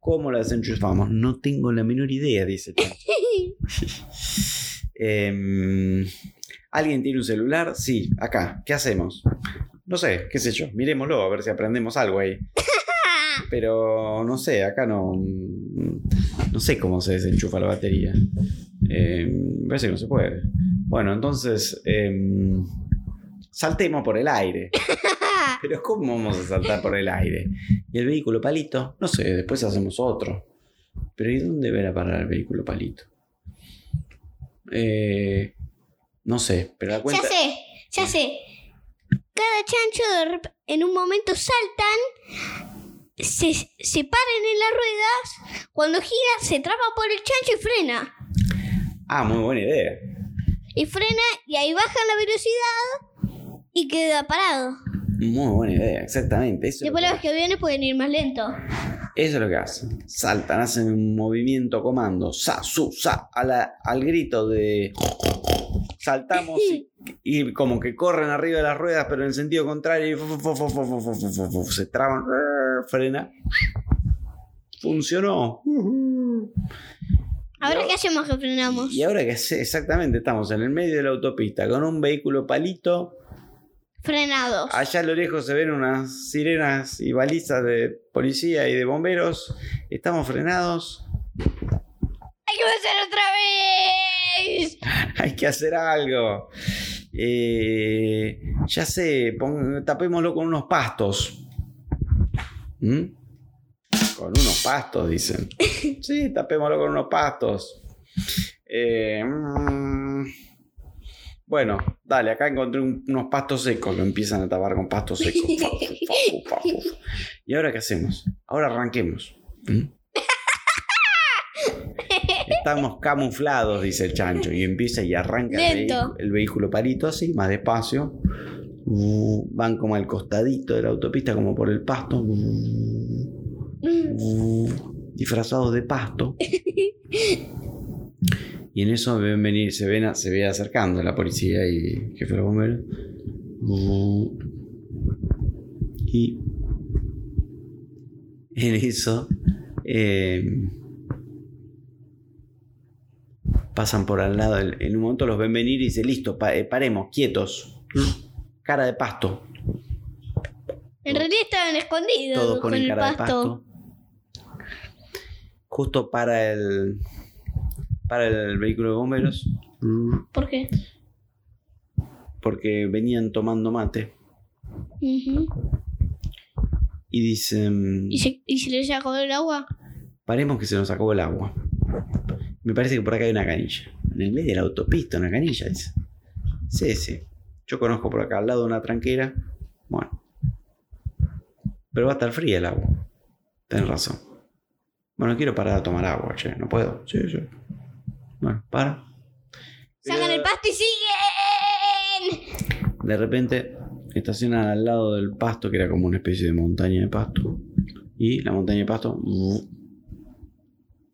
[SPEAKER 1] ¿Cómo la desenchufamos? No tengo la menor idea, dice Em, ¿Alguien tiene un celular? Sí, acá. ¿Qué hacemos? No sé, qué sé yo. Miremoslo a ver si aprendemos algo ahí. Pero no sé, acá no. No sé cómo se desenchufa la batería. Eh, parece que no se puede. Bueno, entonces. em, saltemos por el aire. Pero ¿cómo vamos a saltar por el aire? ¿Y el vehículo palito? No sé, después hacemos otro. Pero ¿y dónde verá parar el vehículo palito? Eh, no sé, pero la cuenta.
[SPEAKER 2] Ya sé, ya sé. Cada chancho en un momento saltan, se, se paran en las ruedas, cuando gira se traba por el chancho y frena.
[SPEAKER 1] Ah, muy buena idea.
[SPEAKER 2] Y frena y ahí bajan la velocidad y queda parado.
[SPEAKER 1] Muy buena idea, exactamente. Eso,
[SPEAKER 2] Después los que vienen pueden ir más lento.
[SPEAKER 1] Eso es lo que hacen. Saltan, hacen un movimiento comando. Sa, su, sa, a la, al grito de. Saltamos y, como que corren arriba de las ruedas, pero en el sentido contrario. Y se traban. Frena. Funcionó.
[SPEAKER 2] Ahora, qué hacemos que frenamos.
[SPEAKER 1] Y ahora qué hacemos, exactamente, estamos en el medio de la autopista con un vehículo palito
[SPEAKER 2] Frenados.
[SPEAKER 1] Allá a lo lejos se ven unas sirenas y balizas de policía y de bomberos. Estamos frenados.
[SPEAKER 2] ¡Hay que hacer otra vez!
[SPEAKER 1] Hay que hacer algo. Eh, ya sé, pon- tapémoslo con unos pastos. ¿Mm? Con unos pastos, dicen. Sí, tapémoslo con unos pastos. Eh, mm, bueno, dale, acá encontré un- unos pastos secos. Lo empiezan a tapar con pastos secos. ¿Y ahora qué hacemos? Ahora arranquemos. ¿Mm? Estamos camuflados, dice el chancho. Y empieza y arranca el, vehicu- el vehículo palito así, más despacio. Uh, Van como al costadito de la autopista, como por el pasto. Uh, uh, Disfrazados de pasto. Y en eso ven venir, se ven, se ve acercando la policía y jefe de los bomberos. Y en eso eh, pasan por al lado. En un momento los ven venir y dice, listo, pa- eh, paremos, quietos. Cara de pasto.
[SPEAKER 2] En realidad estaban escondidos
[SPEAKER 1] Todos
[SPEAKER 2] con el
[SPEAKER 1] cara
[SPEAKER 2] pasto.
[SPEAKER 1] de pasto. Justo para el para el vehículo de bomberos.
[SPEAKER 2] ¿Por qué?
[SPEAKER 1] Porque venían tomando mate.
[SPEAKER 2] Ujú.
[SPEAKER 1] Y dicen.
[SPEAKER 2] ¿Y, se, ¿Y se les acabó el agua?
[SPEAKER 1] Paremos que se nos acabó el agua. Me parece que por acá hay una canilla. En el medio de la autopista, una canilla, dice. Sí, sí. Yo conozco por acá, al lado de una tranquera. Bueno. Pero va a estar fría el agua. Tienes razón. Bueno, quiero parar a tomar agua, che. No puedo. Sí, sí. Bueno, para.
[SPEAKER 2] Sacan el pasto y siguen.
[SPEAKER 1] De repente estacionan al lado del pasto, que era como una especie de montaña de pasto. Y la montaña de pasto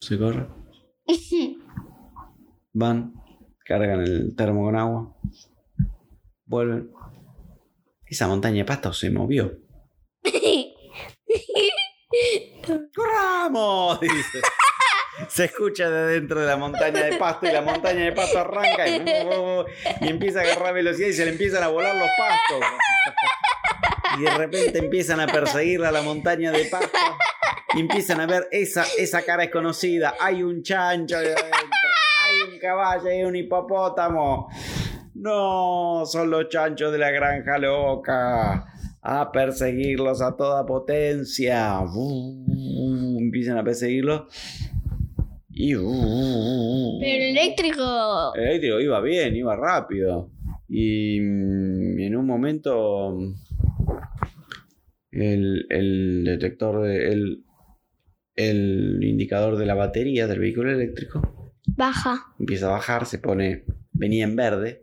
[SPEAKER 1] se corre. Van, cargan el termo con agua, vuelven. Esa montaña de pasto se movió. ¡Corramos! Dice. Se escucha de dentro de la montaña de pasto y la montaña de pasto arranca y, y empieza a agarrar velocidad y se le empiezan a volar los pastos. Y de repente empiezan a perseguirla a la montaña de pasto y empiezan a ver esa, esa cara desconocida. Hay un chancho ahí adentro, hay un caballo, hay un hipopótamo. No, son los chanchos de la granja loca. A perseguirlos a toda potencia. Uh, empiezan a perseguirlos. Y uh,
[SPEAKER 2] Pero el eléctrico.
[SPEAKER 1] el eléctrico iba bien, iba rápido. Y mm, en un momento el, el detector de, el, el indicador de la batería del vehículo eléctrico
[SPEAKER 2] Baja.
[SPEAKER 1] empieza a bajar, se pone, venía en verde,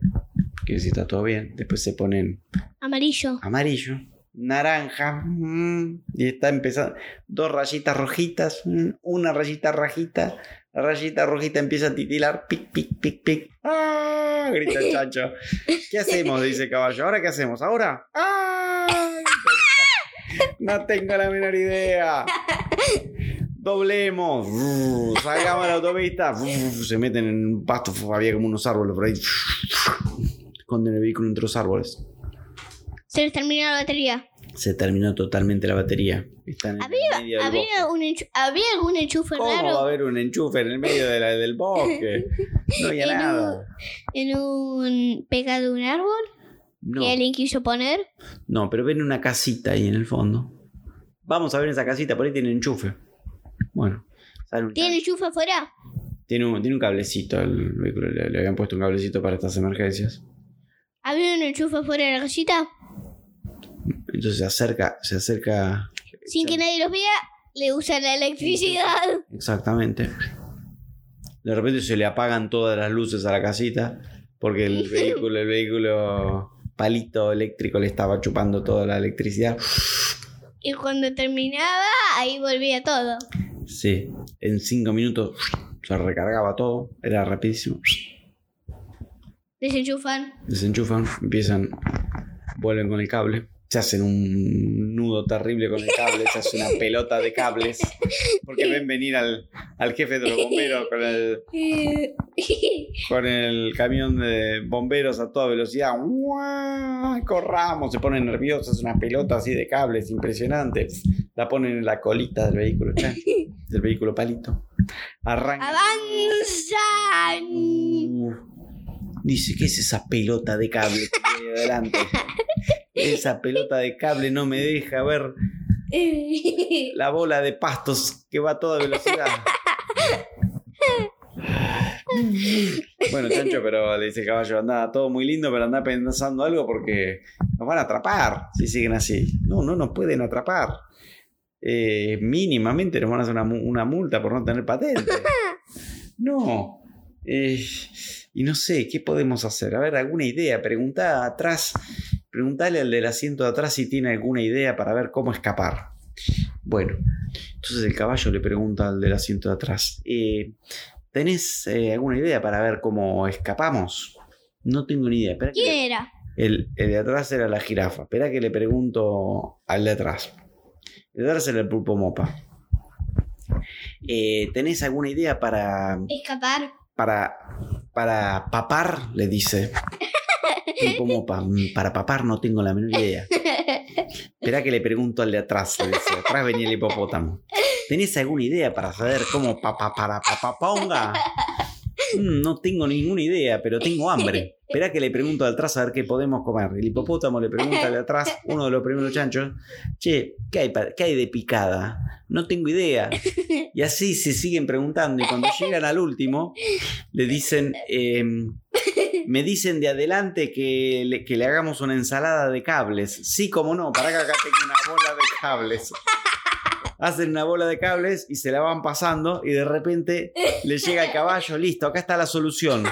[SPEAKER 1] que si está todo bien, después se pone en
[SPEAKER 2] Amarillo.
[SPEAKER 1] amarillo, naranja, mm, y está empezando, dos rayitas rojitas, mm, una rayita rajita, la rayita rojita empieza a titilar, pic, pic, pic, pic, ¡Ah! grita el chancho. ¿Qué hacemos? Dice el caballo. ¿Ahora qué hacemos? ¿Ahora? ¡Ay! No tengo la menor idea. Doblemos, salgamos a la autopista, se meten en un pasto, había como unos árboles por ahí, esconden el vehículo entre los árboles.
[SPEAKER 2] Se les terminó la batería.
[SPEAKER 1] Se terminó totalmente la batería. Están en el medio
[SPEAKER 2] ¿Había, un ¿Había algún enchufe
[SPEAKER 1] ¿Cómo va a haber un enchufe en el medio de la- del bosque? No había
[SPEAKER 2] En un-
[SPEAKER 1] nada.
[SPEAKER 2] en un pegado de un árbol
[SPEAKER 1] No,
[SPEAKER 2] que alguien quiso poner?
[SPEAKER 1] no, pero ven una casita ahí en el fondo. Vamos a ver esa casita, por ahí tiene enchufe. Bueno, sale un
[SPEAKER 2] ¿Tiene enchufe afuera?
[SPEAKER 1] Tiene un, tiene un cablecito el vehículo, le, le habían puesto un cablecito para estas emergencias.
[SPEAKER 2] ¿Había un enchufe afuera de la casita?
[SPEAKER 1] Entonces se acerca, se acerca.
[SPEAKER 2] Sin que nadie los vea, le usan la electricidad.
[SPEAKER 1] Exactamente. De repente se le apagan todas las luces a la casita porque el vehículo, el vehículo palito eléctrico le estaba chupando toda la electricidad.
[SPEAKER 2] Y cuando terminaba, ahí volvía todo.
[SPEAKER 1] Sí, en cinco minutos se recargaba todo, era rapidísimo.
[SPEAKER 2] Desenchufan.
[SPEAKER 1] Desenchufan, empiezan, vuelven con el cable, se hacen un nudo terrible con el cable, se hace una pelota de cables, porque ven venir al, al jefe de los bomberos con el, con el camión de bomberos a toda velocidad. ¡Guau! Corramos, se ponen nerviosos, una pelota así de cables impresionante. La ponen en la colita del vehículo, che, del vehículo palito. Arranca.
[SPEAKER 2] ¡Avanzan!
[SPEAKER 1] Dice, ¿qué es esa pelota de cable que tiene adelante? Esa pelota de cable no me deja ver la bola de pastos que va a toda velocidad. Bueno, Chancho, pero le dice el caballo, anda todo muy lindo, pero anda pensando algo porque nos van a atrapar si siguen así. No, no nos pueden atrapar. Eh, mínimamente nos van a hacer una, una multa por no tener patente. No. Eh, y no sé, ¿qué podemos hacer? A ver, alguna idea. Preguntá atrás. Preguntale al del asiento de atrás si tiene alguna idea para ver cómo escapar. Bueno, entonces el caballo le pregunta al del asiento de atrás. eh, ¿Tenés eh, alguna idea para ver cómo escapamos? No tengo ni idea. Que
[SPEAKER 2] ¿Quién era?
[SPEAKER 1] el, el de atrás era la jirafa. Espera que le pregunto al de atrás. El de atrás era el pulpo mopa. Eh, ¿Tenés alguna idea para,
[SPEAKER 2] Escapar.
[SPEAKER 1] para, para papar? Le dice. Mopa. "Mm, Para papar no tengo la menor idea. Espera que le pregunto al de atrás. Le dice. Atrás venía el hipopótamo. ¿Tenés alguna idea para saber cómo papá para papaponga? Mm, no tengo ninguna idea, pero tengo hambre. Espera que le pregunto al atrás a ver qué podemos comer. El hipopótamo le pregunta al de atrás, uno de los primeros chanchos, che, ¿qué hay, pa- qué hay de picada? No tengo idea. Y así se siguen preguntando y cuando llegan al último, le dicen, em, me dicen de adelante que le, que le hagamos una ensalada de cables. Sí, como no, para que acá tengo una bola de cables. Hacen una bola de cables y se la van pasando y de repente le llega el caballo, listo, acá está la solución.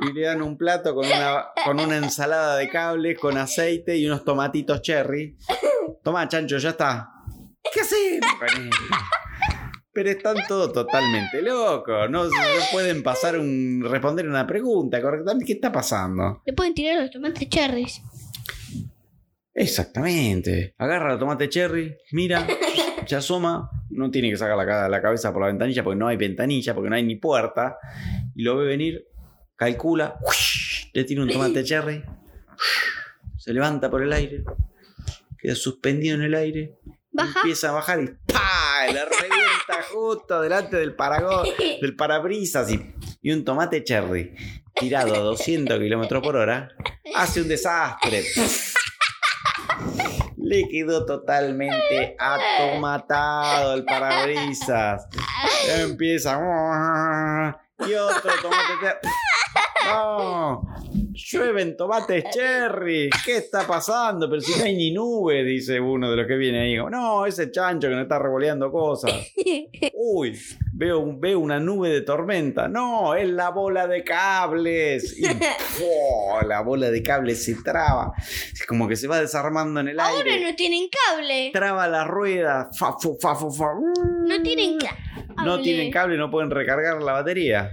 [SPEAKER 1] Y le dan un plato con una, con una ensalada de cables, con aceite y unos tomatitos cherry. Toma, chancho, ya está. ¿Qué esto? Pero están todos totalmente locos. No, no pueden pasar un, responder una pregunta correctamente. ¿Qué está pasando?
[SPEAKER 2] Le pueden tirar los tomates cherries.
[SPEAKER 1] Exactamente. Agarra el tomate cherry, mira, se asoma, no tiene que sacar la, ca- la cabeza por la ventanilla porque no hay ventanilla, porque no hay ni puerta, y lo ve venir, calcula, le tira un tomate cherry, se levanta por el aire, queda suspendido en el aire,
[SPEAKER 2] Baja.
[SPEAKER 1] empieza a bajar y ¡pa! le revienta justo delante del, parago- del parabrisas y, y un tomate cherry tirado a 200 kilómetros por hora hace un desastre. Le quedó totalmente atomatado el parabrisas. Empieza. Y otro tomate cherry. No. Llueven tomates cherry. ¿Qué está pasando? Pero si no hay ni nube, dice uno de los que viene ahí. No, ese chancho que nos está revoleando cosas. Uy, veo, veo una nube de tormenta. No, es la bola de cables. Y ¡fua! la bola de cables se traba. Es como que se va desarmando en el
[SPEAKER 2] Ahora
[SPEAKER 1] aire.
[SPEAKER 2] no tienen cable.
[SPEAKER 1] Traba la rueda. Fa.
[SPEAKER 2] No tienen cable.
[SPEAKER 1] No tienen cable, no pueden recargar la batería.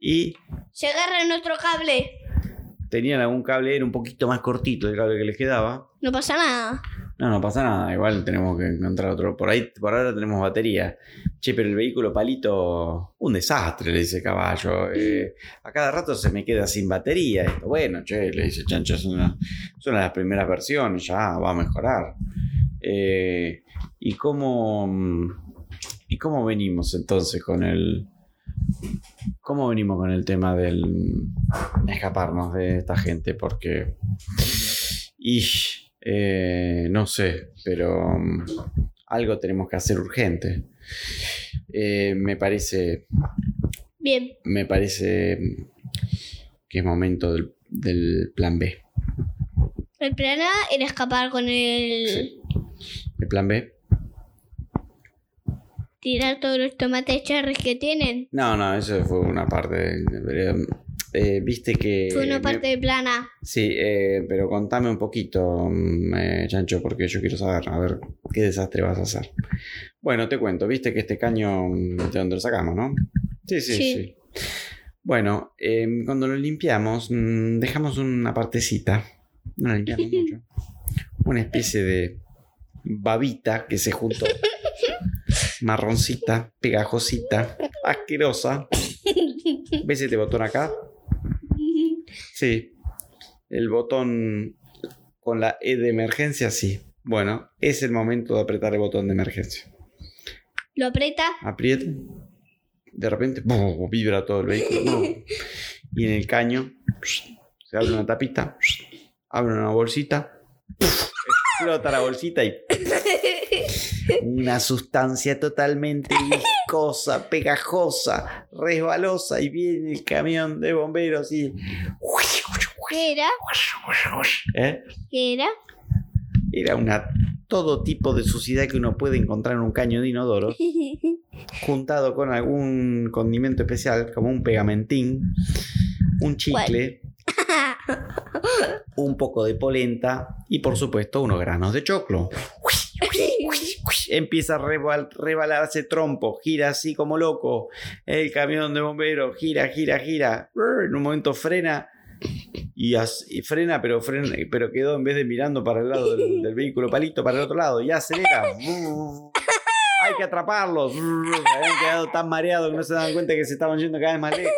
[SPEAKER 1] Y
[SPEAKER 2] Se agarran otro cable.
[SPEAKER 1] tenían algún cable, era un poquito más cortito el cable que les quedaba.
[SPEAKER 2] No pasa nada.
[SPEAKER 1] No, no pasa nada, igual tenemos que encontrar otro. Por ahí, por ahora tenemos batería. Che, pero el vehículo palito, un desastre, le dice caballo. Eh, a cada rato se me queda sin batería esto. Bueno, che, le dice Chancho, es una, de las primeras versiones, ya va a mejorar. Eh, ¿Y cómo. mm, ¿Y cómo venimos entonces con el. ¿Cómo venimos con el tema del escaparnos de esta gente? Porque. Y. eh, no sé, pero. mm, algo tenemos que hacer urgente. Eh, me parece.
[SPEAKER 2] Bien.
[SPEAKER 1] Me parece. que es momento del, del plan B.
[SPEAKER 2] El plan A era escapar con el.
[SPEAKER 1] Sí. El plan B.
[SPEAKER 2] Tirar todos los tomates cherries que tienen.
[SPEAKER 1] No, no, eso fue una parte. eh, Viste que.
[SPEAKER 2] Fue una
[SPEAKER 1] me-
[SPEAKER 2] parte del plan A.
[SPEAKER 1] Sí, eh, pero contame un poquito, mm, eh, Chancho, porque yo quiero saber, a ver, qué desastre vas a hacer. Bueno, te cuento, viste que este caño, mm, de donde lo sacamos, ¿no? Sí, sí, sí.
[SPEAKER 2] Sí.
[SPEAKER 1] Bueno, em, cuando lo limpiamos, mm, dejamos una partecita, no la limpiamos mucho, una especie de babita que se juntó, marroncita, pegajosita, asquerosa. ¿Ves este botón acá? Sí. El botón con la E de emergencia, sí. Bueno, es el momento de apretar el botón de emergencia.
[SPEAKER 2] Lo aprieta.
[SPEAKER 1] Aprieta. De repente, vibra todo el vehículo. Y en el caño se abre una tapita, abre una bolsita, explota la bolsita y una sustancia totalmente viscosa, pegajosa, resbalosa y viene el camión de bomberos y
[SPEAKER 2] ¿Qué era?
[SPEAKER 1] ¿Eh?
[SPEAKER 2] ¿Qué era?
[SPEAKER 1] era una todo tipo de suciedad que uno puede encontrar en un caño de inodoro juntado con algún condimento especial, como un pegamentín, un chicle, un poco de polenta y por supuesto unos granos de choclo. Empieza a rebal- rebalarse trompo, gira así como loco. El camión de bomberos gira, gira, gira. En un momento frena y, as- y frena, pero frena, pero quedó en vez de mirando para el lado del, del vehículo palito para el otro lado y acelera. Hay que atraparlos. Habían quedado tan mareados que no se daban cuenta que se estaban yendo cada vez más lejos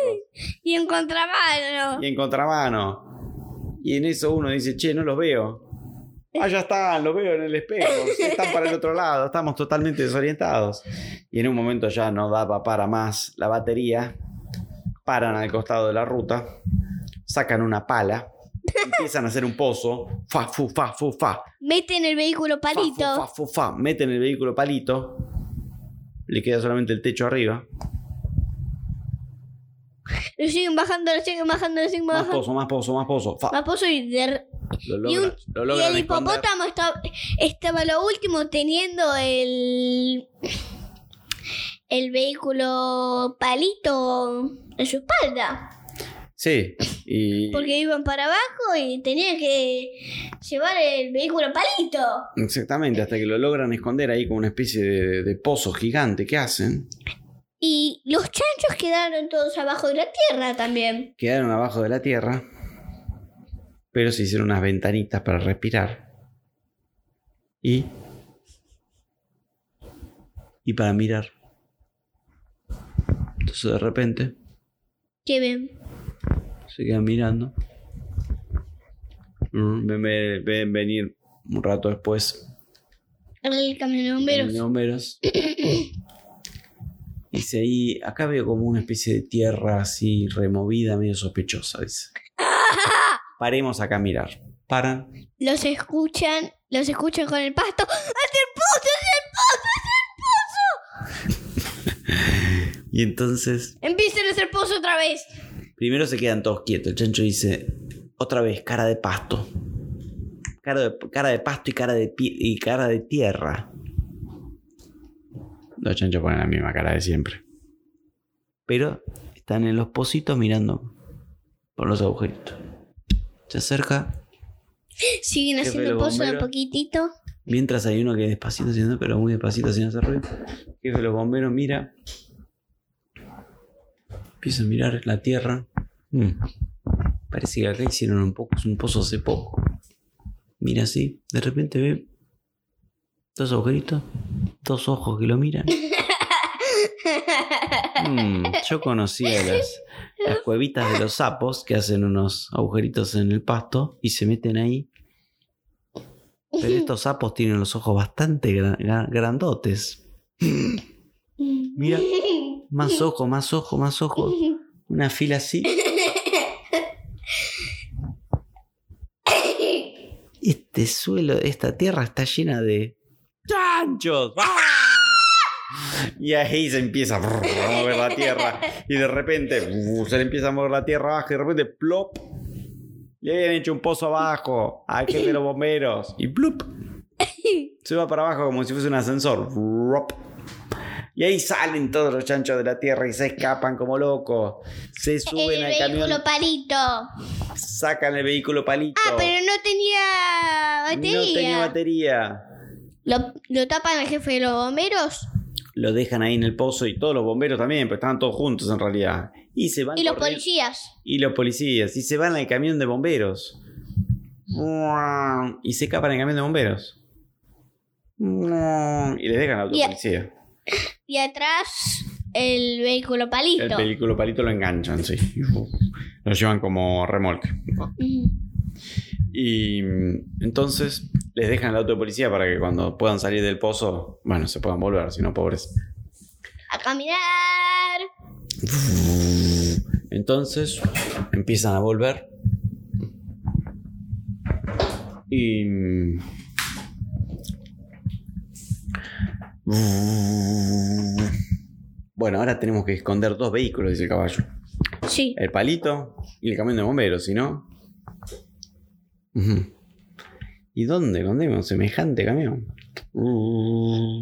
[SPEAKER 2] Y en contramano.
[SPEAKER 1] y en contramano. Y en eso uno dice, che, no los veo. Ah, ya están, los veo en el espejo. Están para el otro lado, estamos totalmente desorientados. Y en un momento ya no daba para más la batería. Paran al costado de la ruta, sacan una pala, empiezan a hacer un pozo. Fa, fu, fa, fu, fa.
[SPEAKER 2] Meten el vehículo
[SPEAKER 1] Fa, fu,
[SPEAKER 2] palito.
[SPEAKER 1] fa, fu, fa. Meten el vehículo palito. Le queda solamente el techo arriba.
[SPEAKER 2] Lo siguen bajando, lo siguen bajando, lo siguen
[SPEAKER 1] Más
[SPEAKER 2] bajando.
[SPEAKER 1] pozo, más pozo, más pozo. Fa.
[SPEAKER 2] Más pozo y, de-
[SPEAKER 1] Lo
[SPEAKER 2] y, un-
[SPEAKER 1] logra- lo
[SPEAKER 2] y
[SPEAKER 1] logran
[SPEAKER 2] el hipopótamo estaba, estaba lo último teniendo el el vehículo palito en su espalda.
[SPEAKER 1] Sí, y
[SPEAKER 2] Porque iban para abajo y tenían que llevar el vehículo palito.
[SPEAKER 1] exactamente, hasta que lo logran esconder ahí con una especie de, de pozo gigante que hacen,
[SPEAKER 2] Y los chanchos quedaron todos abajo de la tierra también.
[SPEAKER 1] quedaron abajo de la tierra, pero se hicieron unas ventanitas para respirar. Y y para mirar. Entonces de repente
[SPEAKER 2] Que ven.
[SPEAKER 1] se quedan mirando. Mm, Ven, ven- ven venir un rato después
[SPEAKER 2] El camión de bomberos.
[SPEAKER 1] de bomberos. Dice ahí, acá veo como una especie de tierra así removida, medio sospechosa, dice. Paremos acá a mirar. Paran.
[SPEAKER 2] Los escuchan, los escuchan con el pasto. ¡Hace el pozo!
[SPEAKER 1] Y entonces,
[SPEAKER 2] Empiezan a hacer pozo otra vez.
[SPEAKER 1] primero se quedan todos quietos. El chancho dice, otra vez, cara de pasto. Cara de, cara de pasto y cara de, y cara de tierra. Los chanchos ponen la misma cara de siempre. Pero están en los pocitos mirando por los agujeritos. Se acerca
[SPEAKER 2] Siguen haciendo pozo de poquitito.
[SPEAKER 1] Mientras hay uno que despacito haciendo, pero muy despacito sin hacer ruido. Jefe de los bomberos mira. Empieza a mirar la tierra. Mm. Parece que acá hicieron un, poco, un pozo hace poco. Mira así. De repente ve dos agujeritos, dos ojos que lo miran. Mm, yo conocía las, las cuevitas de los sapos que hacen unos agujeritos en el pasto y se meten ahí. Pero estos sapos tienen los ojos bastante gra- gra- grandotes. Mira, más ojo, más ojo, más ojo. Una fila así. Este suelo, esta tierra está llena de chanchos. ¡Ah! Y ahí se empieza a mover la tierra. Y de repente se le empieza a mover la tierra abajo. Y de repente, plop. Le habían hecho un pozo abajo. Al jefe de los bomberos. Y plup. Se va para abajo como si fuese un ascensor. Y ahí salen todos los chanchos de la tierra y se escapan como locos. Se suben
[SPEAKER 2] el
[SPEAKER 1] al camión,
[SPEAKER 2] vehículo palito.
[SPEAKER 1] sacan el vehículo palito.
[SPEAKER 2] Ah, pero no tenía batería.
[SPEAKER 1] No tenía batería.
[SPEAKER 2] ¿Lo, lo tapan al jefe de los bomberos?
[SPEAKER 1] Lo dejan ahí en el pozo y todos los bomberos también, pero estaban todos juntos en realidad. Y se van
[SPEAKER 2] Y los policías.
[SPEAKER 1] Y los policías. Y se van al camión de bomberos. Y se escapan en el camión de bomberos. Y les dejan al auto
[SPEAKER 2] Y
[SPEAKER 1] policía.
[SPEAKER 2] Y atrás el vehículo palito.
[SPEAKER 1] El vehículo palito lo enganchan, sí. Lo llevan como remolque. Y mm, entonces les dejan el auto de policía para que cuando puedan salir del pozo, bueno, se puedan volver, si no, pobres.
[SPEAKER 2] A caminar.
[SPEAKER 1] Entonces empiezan a volver. Y. Bueno, ahora tenemos que esconder dos vehículos, dice el caballo.
[SPEAKER 2] Sí.
[SPEAKER 1] El palito y el camión de bomberos, si no. Ujú. ¿Y dónde escondemos semejante camión? Uh.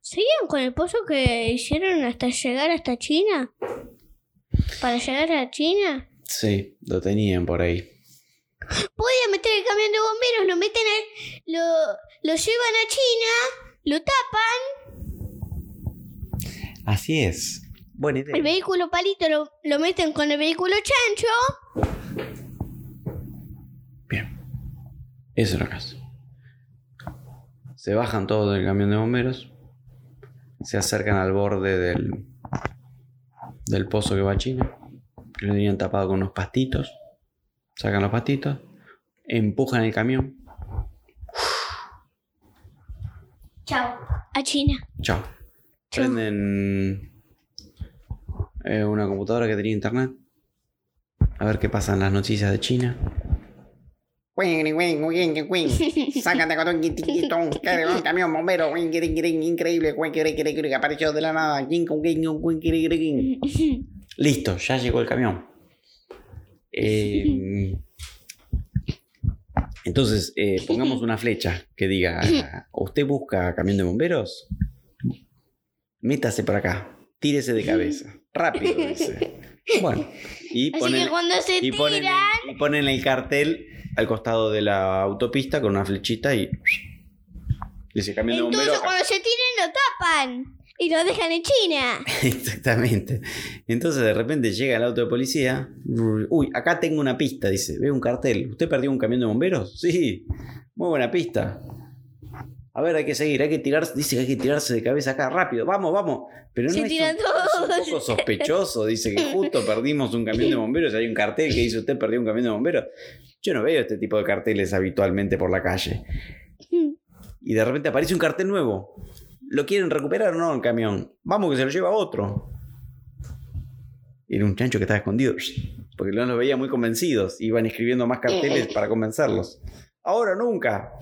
[SPEAKER 2] ¿Seguían con el pozo que hicieron hasta llegar hasta China? ¿Para llegar a China?
[SPEAKER 1] Sí, lo tenían por ahí.
[SPEAKER 2] Podían meter el camión de bomberos, lo meten al- lo, lo llevan a China, lo tapan,
[SPEAKER 1] Así es. Buena idea.
[SPEAKER 2] el vehículo palito lo, lo meten con el vehículo chancho.
[SPEAKER 1] Eso es lo que hace. Se bajan todos del camión de bomberos. Se acercan al borde del, del pozo que va a China. Que lo tenían tapado con unos pastitos. Sacan los pastitos. Empujan el camión.
[SPEAKER 2] Chao. A China.
[SPEAKER 1] Chao. Prenden eh, una computadora que tenía internet. A ver qué pasa en las noticias de China.
[SPEAKER 3] Sácate con un camión bombero, increíble, que apareció de la nada.
[SPEAKER 1] Listo, ya llegó el camión. Eh, entonces, eh, pongamos una flecha que diga, ¿usted busca camión de bomberos? Métase por acá, tírese de cabeza, rápido, dice. Bueno, y
[SPEAKER 2] Así
[SPEAKER 1] ponen,
[SPEAKER 2] que cuando se
[SPEAKER 1] y ponen,
[SPEAKER 2] tiran,
[SPEAKER 1] el, y ponen el cartel al costado de la autopista con una flechita y dice camión de
[SPEAKER 2] entonces
[SPEAKER 1] bomberos.
[SPEAKER 2] cuando se tiren lo tapan y lo dejan en China.
[SPEAKER 1] Exactamente. Entonces de repente llega el auto de policía. Uy, acá tengo una pista, dice. Ve un cartel. ¿Usted perdió un camión de bomberos? Sí. Muy buena pista. A ver, hay que seguir, hay que tirarse, dice que hay que tirarse de cabeza acá, rápido, vamos, vamos. Pero no
[SPEAKER 2] Se
[SPEAKER 1] es, un, un poco sospechoso, dice que justo perdimos un camión de bomberos, hay un cartel que dice usted perdió un camión de bomberos. Yo no veo este tipo de carteles habitualmente por la calle. Y de repente aparece un cartel nuevo. ¿Lo quieren recuperar o no el camión? Vamos que se lo lleva otro. Era un chancho que estaba escondido. Porque no los veía muy convencidos. Iban escribiendo más carteles para convencerlos. Ahora nunca.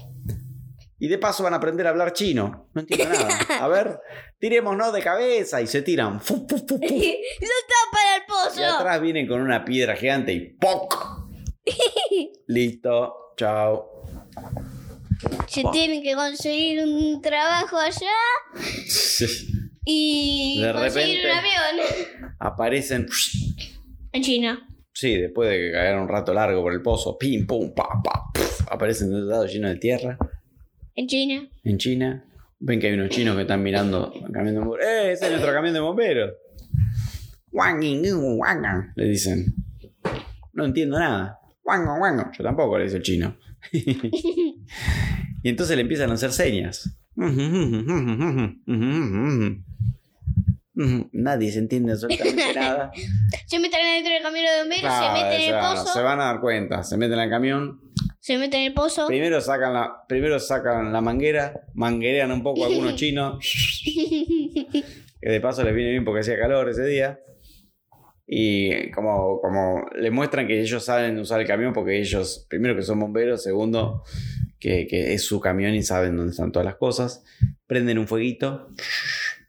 [SPEAKER 1] Y de paso van a aprender a hablar chino. No entiendo nada. A ver, tirémonos de cabeza. Y se tiran. Fu, fu, fu,
[SPEAKER 2] lo tapan al pozo.
[SPEAKER 1] Y atrás vienen con una piedra gigante y ¡poc! Listo. Chao.
[SPEAKER 2] Se tienen que conseguir un trabajo allá y
[SPEAKER 1] De
[SPEAKER 2] conseguir
[SPEAKER 1] repente-
[SPEAKER 2] un avión
[SPEAKER 1] Aparecen.
[SPEAKER 2] en China.
[SPEAKER 1] Sí, después de que caer un rato largo por el pozo, pim, pum, pa, pa, puf, aparecen de un lado lleno de tierra
[SPEAKER 2] En China.
[SPEAKER 1] en China. Ven que hay unos chinos que están mirando camión de bomberos. ¡Eh, ese es nuestro camión de bomberos! Le dicen. No entiendo nada. Wang, wang. Yo tampoco, le dice el chino. y entonces le empiezan a hacer señas. Nadie se entiende absolutamente nada.
[SPEAKER 2] Se meten dentro del camión de bomberos,
[SPEAKER 1] Claro,
[SPEAKER 2] se meten en el pozo,
[SPEAKER 1] se van a dar cuenta. Se meten al camión,
[SPEAKER 2] se meten en el pozo.
[SPEAKER 1] Primero sacan la, primero sacan la manguera, manguerean un poco a algunos chinos, que de paso les viene bien porque hacía calor ese día. Y como, como les muestran que ellos saben usar el camión porque ellos, primero que son bomberos, segundo que, que es su camión y saben dónde están todas las cosas, prenden un fueguito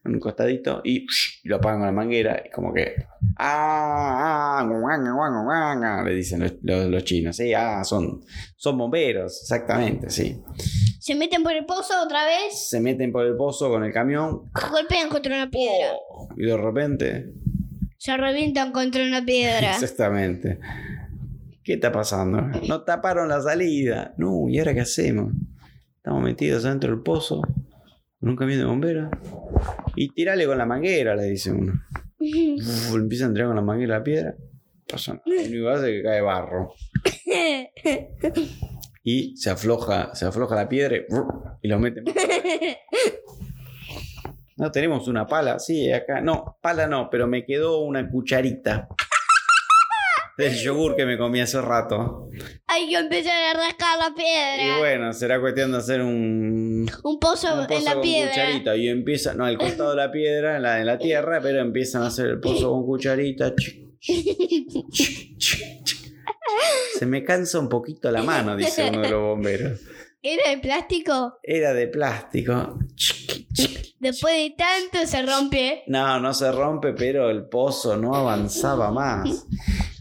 [SPEAKER 1] en un costadito y lo apagan con la manguera y como que ah, ah, guanga, guanga, guanga, le dicen los, los- los chinos, sí, ah, son, son bomberos, exactamente, sí.
[SPEAKER 2] Se meten por el pozo otra vez,
[SPEAKER 1] Se meten por el pozo con el camión
[SPEAKER 2] golpean contra una piedra.
[SPEAKER 1] y de repente,
[SPEAKER 2] Se revientan contra una piedra.
[SPEAKER 1] exactamente. ¿Qué está pasando? No taparon la salida. No, ¿y ahora qué hacemos? Estamos metidos dentro del pozo un camión de bomberos. Y tirale con la manguera, le dice uno. Uf, empiezan a tirar con la manguera la piedra. Pasa nada. Lo único que hace es que cae barro. Y se afloja, se afloja la piedra y, y lo mete más. No tenemos una pala, sí, acá. No, pala no, pero me quedó una cucharita del yogur que me comí hace rato.
[SPEAKER 2] Hay que empezar a rascar la
[SPEAKER 1] Y
[SPEAKER 2] piedra.
[SPEAKER 1] bueno, será cuestión de hacer un,
[SPEAKER 2] Un pozo,
[SPEAKER 1] un pozo
[SPEAKER 2] en la
[SPEAKER 1] con
[SPEAKER 2] piedra.
[SPEAKER 1] cucharita. Y empieza, no, al costado de la piedra, en la, en la tierra, pero empiezan a hacer el pozo con cucharita. Se me cansa un poquito la mano, dice uno de los bomberos.
[SPEAKER 2] ¿Era de plástico?
[SPEAKER 1] Era de plástico.
[SPEAKER 2] Después de tanto se rompe.
[SPEAKER 1] No, no se rompe, pero el pozo no avanzaba más.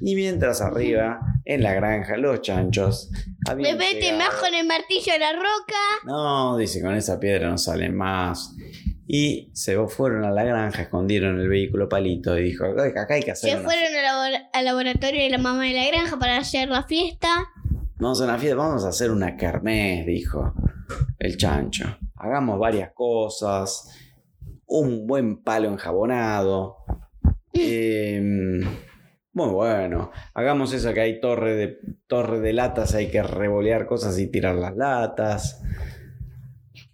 [SPEAKER 1] Y mientras arriba, en la granja, los chanchos
[SPEAKER 2] Me mete más con el martillo a la roca.
[SPEAKER 1] No, dice, con esa piedra no salen más. Y se fueron a la granja, escondieron el vehículo palito y dijo, "Ay, acá hay que hacer
[SPEAKER 2] Se
[SPEAKER 1] una
[SPEAKER 2] fueron al, labor- al laboratorio de la mamá de la granja para hacer la fiesta.
[SPEAKER 1] Vamos a una fiesta, vamos a hacer una kermés, dijo el chancho. Hagamos varias cosas. Un buen palo enjabonado. Em, muy bueno. Hagamos eso que hay torre de, torre de latas, hay que revolear cosas y tirar las latas.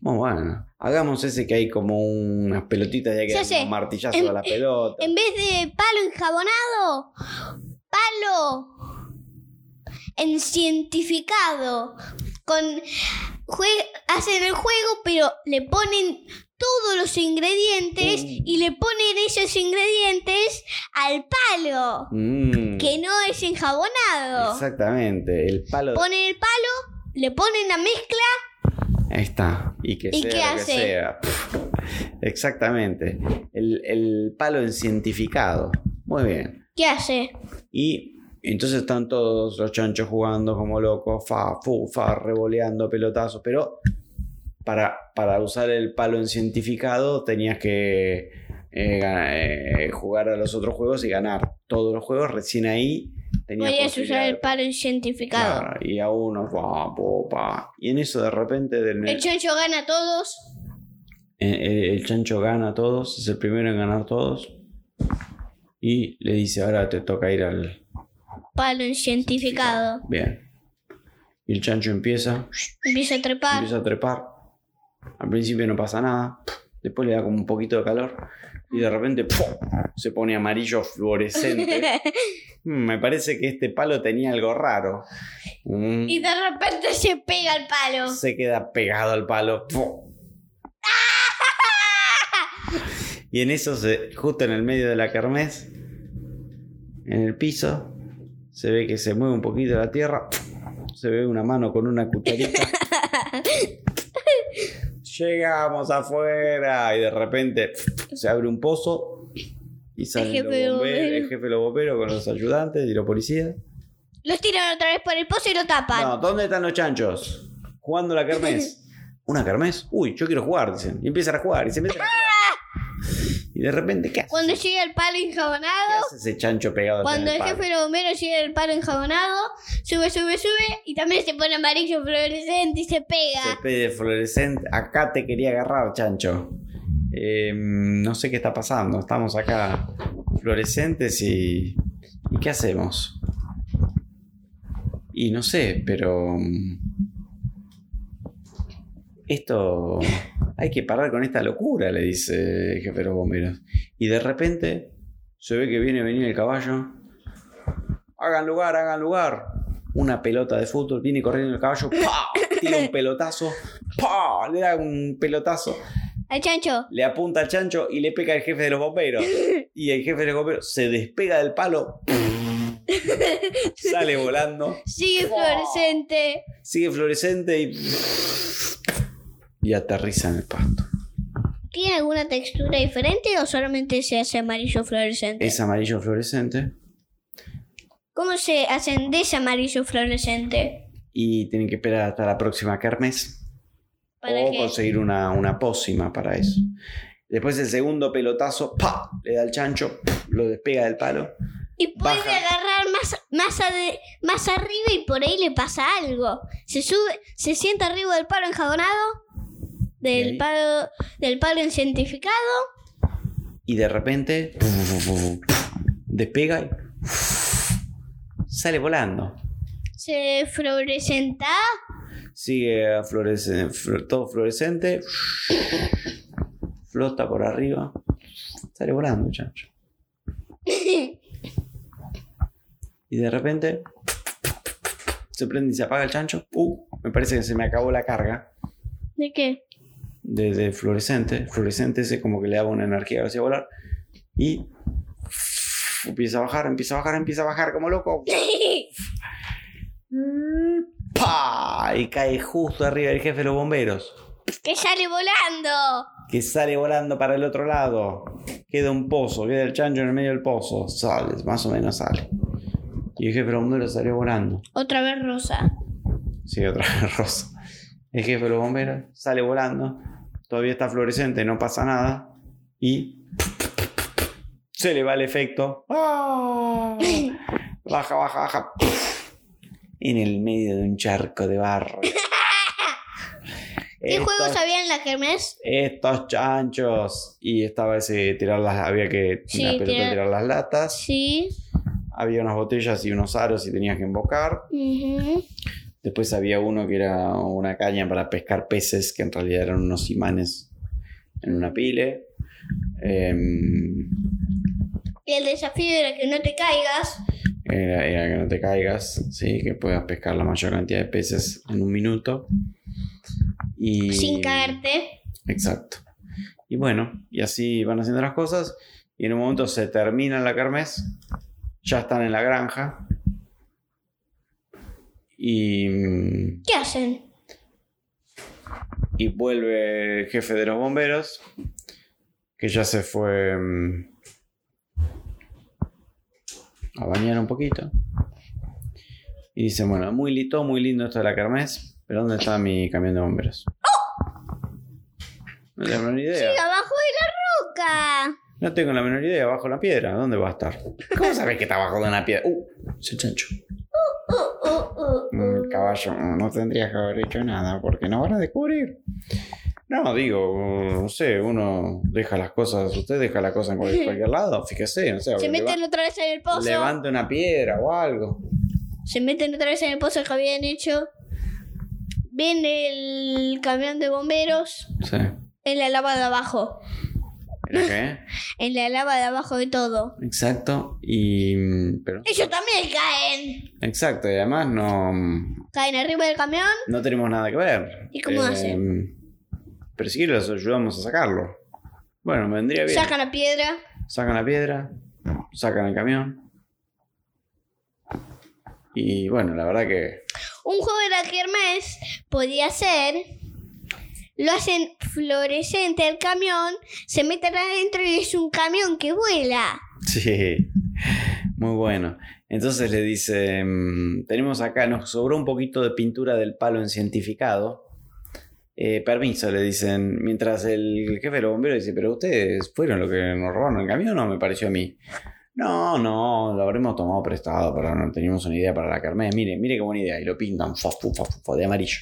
[SPEAKER 1] Muy bueno. Hagamos ese que hay como unas pelotitas y hay que dar un martillazo
[SPEAKER 2] En-
[SPEAKER 1] a la pelota.
[SPEAKER 2] En vez de palo enjabonado, palo encientificado. Con jue- hacen el juego, pero le ponen todos los ingredientes
[SPEAKER 1] Mm.
[SPEAKER 2] y le ponen esos ingredientes al palo,
[SPEAKER 1] Mm,
[SPEAKER 2] que no es enjabonado.
[SPEAKER 1] Exactamente. El palo.
[SPEAKER 2] Ponen el palo, le ponen la mezcla
[SPEAKER 1] Ahí está. Y que
[SPEAKER 2] ¿Y
[SPEAKER 1] sea
[SPEAKER 2] qué
[SPEAKER 1] que
[SPEAKER 2] hace?
[SPEAKER 1] Exactamente. El, el palo en cientificado. Muy bien.
[SPEAKER 2] ¿Qué hace?
[SPEAKER 1] Y entonces están todos los chanchos jugando como locos, fa, fu, fa, revoleando pelotazos. Pero para, para usar el palo en cientificado tenías que eh, eh, jugar a los otros juegos y ganar todos los juegos. Recién ahí tenías
[SPEAKER 2] Podías usar el palo encientificado.
[SPEAKER 1] Claro, y a uno, pa, po, pa. Y en eso de repente del,
[SPEAKER 2] El chancho gana a todos.
[SPEAKER 1] Eh, eh, el chancho gana a todos, es el primero en ganar todos. Y le dice, ahora te toca ir al...
[SPEAKER 2] Palo encientificado.
[SPEAKER 1] Bien. Y el chancho empieza,
[SPEAKER 2] Empieza a trepar.
[SPEAKER 1] empieza a trepar. Al principio no pasa nada. Después le da como un poquito de calor. Y de repente ¡pum! se pone amarillo fluorescente. Mm, Me parece que este palo tenía algo raro. Mm,
[SPEAKER 2] y de repente se pega el palo.
[SPEAKER 1] Se queda pegado al palo. ¡Pum! Y en eso, se- justo en el medio de la kermés, en el piso, se ve que se mueve un poquito la tierra. Se ve una mano con una cucharita. Llegamos afuera y de repente se abre un pozo y salen
[SPEAKER 2] jefe
[SPEAKER 1] los bomberos, el jefe de los bomberos con los ayudantes y los policías.
[SPEAKER 2] Los tiran otra vez por el pozo y lo tapan.
[SPEAKER 1] No, ¿dónde están los chanchos? Jugando la kermés. ¿Una kermés? Uy, yo quiero jugar, dicen. Y empiezan a jugar y se meten a jugar. Y de repente, ¿qué hace?
[SPEAKER 2] Cuando llega el palo
[SPEAKER 1] ¿Qué
[SPEAKER 2] enjabonado,
[SPEAKER 1] hace ese chancho pegado
[SPEAKER 2] cuando el
[SPEAKER 1] el
[SPEAKER 2] jefe de bomberos llega el palo enjabonado, sube, sube, sube y también se pone amarillo fluorescente y se
[SPEAKER 1] Se
[SPEAKER 2] pega.
[SPEAKER 1] fluorescente. Acá te quería agarrar, chancho. Eh, no sé qué está pasando. Estamos acá fluorescentes y... ¿Y qué hacemos? Y no sé, pero... Esto... Hay que parar con esta locura, le dice el jefe de los bomberos. Y de repente se ve que viene a venir el caballo. Hagan lugar, hagan lugar. Una pelota de fútbol, viene corriendo el caballo, ¡pa! tira un pelotazo, ¡pa! le da un pelotazo,
[SPEAKER 2] Al chancho.
[SPEAKER 1] le apunta al chancho y le pega al jefe de los bomberos. Y el jefe de los bomberos se despega del palo, sale volando,
[SPEAKER 2] Sigue fluorescente.
[SPEAKER 1] sigue fluorescente y, y aterriza en el pasto.
[SPEAKER 2] ¿Tiene alguna textura diferente o solamente se hace amarillo fluorescente?
[SPEAKER 1] Es amarillo fluorescente
[SPEAKER 2] ¿Cómo se hacen de ese amarillo fluorescente?
[SPEAKER 1] y tienen que esperar hasta la próxima
[SPEAKER 2] ¿Para
[SPEAKER 1] o
[SPEAKER 2] qué?
[SPEAKER 1] conseguir una, una pócima para eso. Después el segundo pelotazo, ¡pa! le da al chancho, lo despega del palo.
[SPEAKER 2] Y puede
[SPEAKER 1] Baja.
[SPEAKER 2] agarrar más, más, ade- más arriba y por ahí le pasa algo. Se sube, se sienta arriba del palo enjabonado. Del palo, del palo
[SPEAKER 1] y de repente despega y sale volando.
[SPEAKER 2] se fluorescenta
[SPEAKER 1] Sigue a florece- fl- todo fluorescente, flota por arriba, sale volando, chancho. Y de repente se prende y se apaga el chancho. Uh, me parece que se me acabó la carga
[SPEAKER 2] ¿De qué?
[SPEAKER 1] De, de fluorescente. Fluorescente ese como que le daba una energía hacia volar. Y empieza a bajar, empieza a bajar, empieza a bajar como loco. ¡Pah! Y cae justo arriba del jefe de los bomberos.
[SPEAKER 2] que sale volando.
[SPEAKER 1] Que sale volando para el otro lado. Queda un pozo, queda el chancho en el medio del pozo. Sale, más o menos sale. Y el jefe de los bomberos salió volando.
[SPEAKER 2] Otra vez rosa.
[SPEAKER 1] Sí, otra vez rosa. El jefe de los bomberos sale volando. todavía está fluorescente, no pasa nada. Y se le va el efecto. ¡Ah! Baja, baja, baja. En el medio de un charco de barro.
[SPEAKER 2] ¿Qué
[SPEAKER 1] Estos-
[SPEAKER 2] juegos había en la kermés?
[SPEAKER 1] estos chanchos. Y estaba ese tirar las, había que
[SPEAKER 2] Sí,
[SPEAKER 1] la pelota
[SPEAKER 2] tirar-
[SPEAKER 1] tirar las latas.
[SPEAKER 2] Sí.
[SPEAKER 1] Había unas botellas y unos aros y tenías que embocar.
[SPEAKER 2] Ujú.
[SPEAKER 1] Después había uno que era una caña para pescar peces, que en realidad eran unos imanes en una pile. Em,
[SPEAKER 2] Y el desafío era que no te caigas.
[SPEAKER 1] era, era que no te caigas, ¿sí? que puedas pescar la mayor cantidad de peces en un minuto. Y,
[SPEAKER 2] Sin caerte.
[SPEAKER 1] Exacto. Y bueno, y así van haciendo las cosas. Y en un momento se termina la kermés. Ya están en la granja. Y, mm,
[SPEAKER 2] ¿Qué hacen?
[SPEAKER 1] y vuelve el jefe de los bomberos. Que ya se fue mm, a bañar un poquito. Y dice, bueno, muy lindo, muy lindo esto de la kermés. Pero ¿dónde está mi camión de bomberos? No tengo la menor idea.
[SPEAKER 2] Sí, abajo de la roca.
[SPEAKER 1] No tengo la menor idea, bajo la piedra. ¿Dónde va a estar? ¿Cómo sabes que está bajo de una piedra? Uh, ese chancho.
[SPEAKER 2] Uh, uh,
[SPEAKER 1] Mm,
[SPEAKER 2] uh.
[SPEAKER 1] caballo, mm, no tendrías que haber hecho nada porque no van a descubrir. No, digo, no sé, uno deja las cosas, usted deja las cosas en cualquier, cualquier lado, fíjese, no sé.
[SPEAKER 2] Se meten otra vez en el pozo.
[SPEAKER 1] levante una piedra o algo.
[SPEAKER 2] Se meten otra vez en el pozo que habían hecho. Ven el camión de bomberos
[SPEAKER 1] Sí.
[SPEAKER 2] en la lava de abajo.
[SPEAKER 1] ¿Era qué?
[SPEAKER 2] En la lava de abajo de todo.
[SPEAKER 1] Exacto, y. mm, Pero.
[SPEAKER 2] Ellos también caen.
[SPEAKER 1] Exacto, y además no.
[SPEAKER 2] Caen arriba del camión.
[SPEAKER 1] No tenemos nada que ver.
[SPEAKER 2] ¿Y cómo hacen?
[SPEAKER 1] Pero si quieres los ayudamos a sacarlo. Bueno, me vendría bien.
[SPEAKER 2] Sacan la piedra.
[SPEAKER 1] Sacan la piedra, sacan el camión. Y bueno, la verdad que
[SPEAKER 2] Un juego de la kermés podía ser. Lo hacen fluorescente el camión, se meten adentro y es un camión que vuela.
[SPEAKER 1] sí, muy bueno. Entonces le dice, mm, tenemos acá, nos sobró un poquito de pintura del palo en cientificado. Eh, permiso, le dicen, mientras el jefe de los bomberos dice, pero ustedes fueron los que nos robaron el camión o me pareció a mí. No, no, lo habremos tomado prestado, pero no teníamos una idea para la carne. Mire, mire qué buena idea. Y lo pintan fa, fa, de amarillo.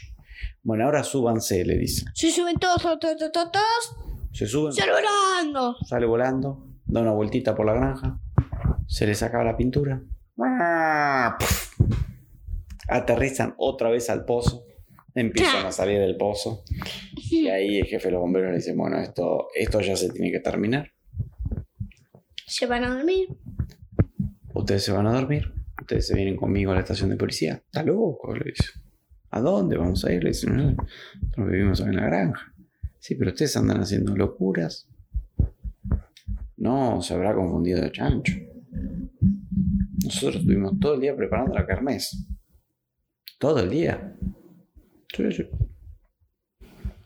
[SPEAKER 1] Bueno, ahora súbanse, le dice.
[SPEAKER 2] Se suben todos, todos, todos, todos,
[SPEAKER 1] Se suben,
[SPEAKER 2] sale volando.
[SPEAKER 1] sale volando, da una vueltita por la granja, se le saca la pintura. Aterrizan otra vez al pozo, empiezan a salir del pozo. Y ahí el jefe de los bomberos le dice, bueno, esto, esto ya se tiene que terminar.
[SPEAKER 2] Se van a dormir.
[SPEAKER 1] Ustedes se van a dormir, ustedes se vienen conmigo a la estación de policía. Está loco, le dice. ¿A dónde vamos a ir? Le dice, "No, nosotros vivimos en la granja. Sí, pero ustedes andan haciendo locuras. No, se habrá confundido de chancho. Nosotros estuvimos todo el día preparando la carmes. Todo el día.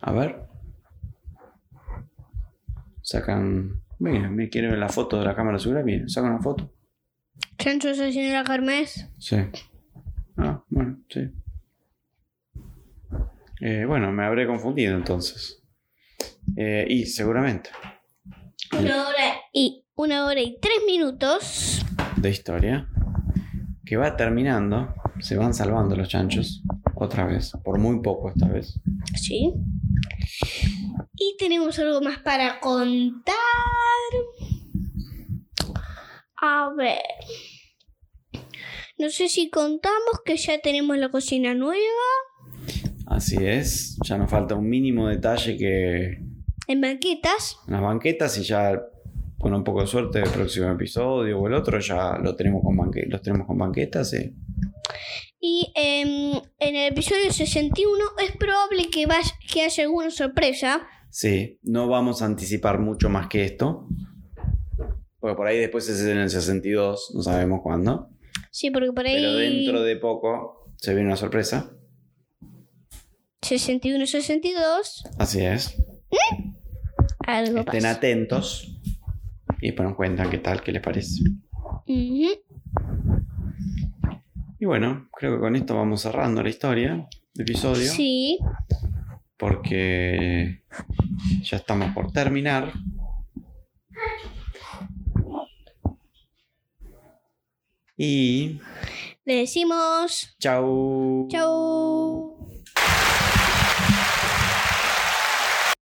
[SPEAKER 1] A ver. Sacan. Miren, me quieren ver la foto de la cámara de seguridad. Miren, sacan una foto.
[SPEAKER 2] Chancho está haciendo la kermés.
[SPEAKER 1] Sí. Ah, bueno, sí. Eh, bueno, me habré confundido entonces. Eh, y seguramente.
[SPEAKER 2] Una hora y una hora y tres minutos.
[SPEAKER 1] De historia. Que va terminando. Se van salvando los chanchos. Otra vez. Por muy poco esta vez.
[SPEAKER 2] Sí. Y tenemos algo más para contar. A ver. No sé si contamos que ya tenemos la cocina nueva.
[SPEAKER 1] Así es. Ya nos falta un mínimo detalle que.
[SPEAKER 2] En banquetas.
[SPEAKER 1] En las banquetas y ya. Con un poco de suerte el próximo episodio o el otro ya lo tenemos con banque- los tenemos con banquetas. sí.
[SPEAKER 2] Y em, en el episodio 61 es probable que, que haya alguna sorpresa.
[SPEAKER 1] Sí, no vamos a anticipar mucho más que esto. Porque por ahí después es en el 62, no sabemos cuándo.
[SPEAKER 2] Sí, porque por ahí.
[SPEAKER 1] Pero dentro de poco se viene una sorpresa.
[SPEAKER 2] 61, 62.
[SPEAKER 1] Así es.
[SPEAKER 2] Algo
[SPEAKER 1] Estén
[SPEAKER 2] pasa.
[SPEAKER 1] atentos. Y nos cuentan qué tal, qué les parece. Y bueno, creo que con esto vamos cerrando la historia, el episodio.
[SPEAKER 2] Sí.
[SPEAKER 1] porque ya estamos por terminar. Y
[SPEAKER 2] Le decimos
[SPEAKER 1] chau.
[SPEAKER 2] chau.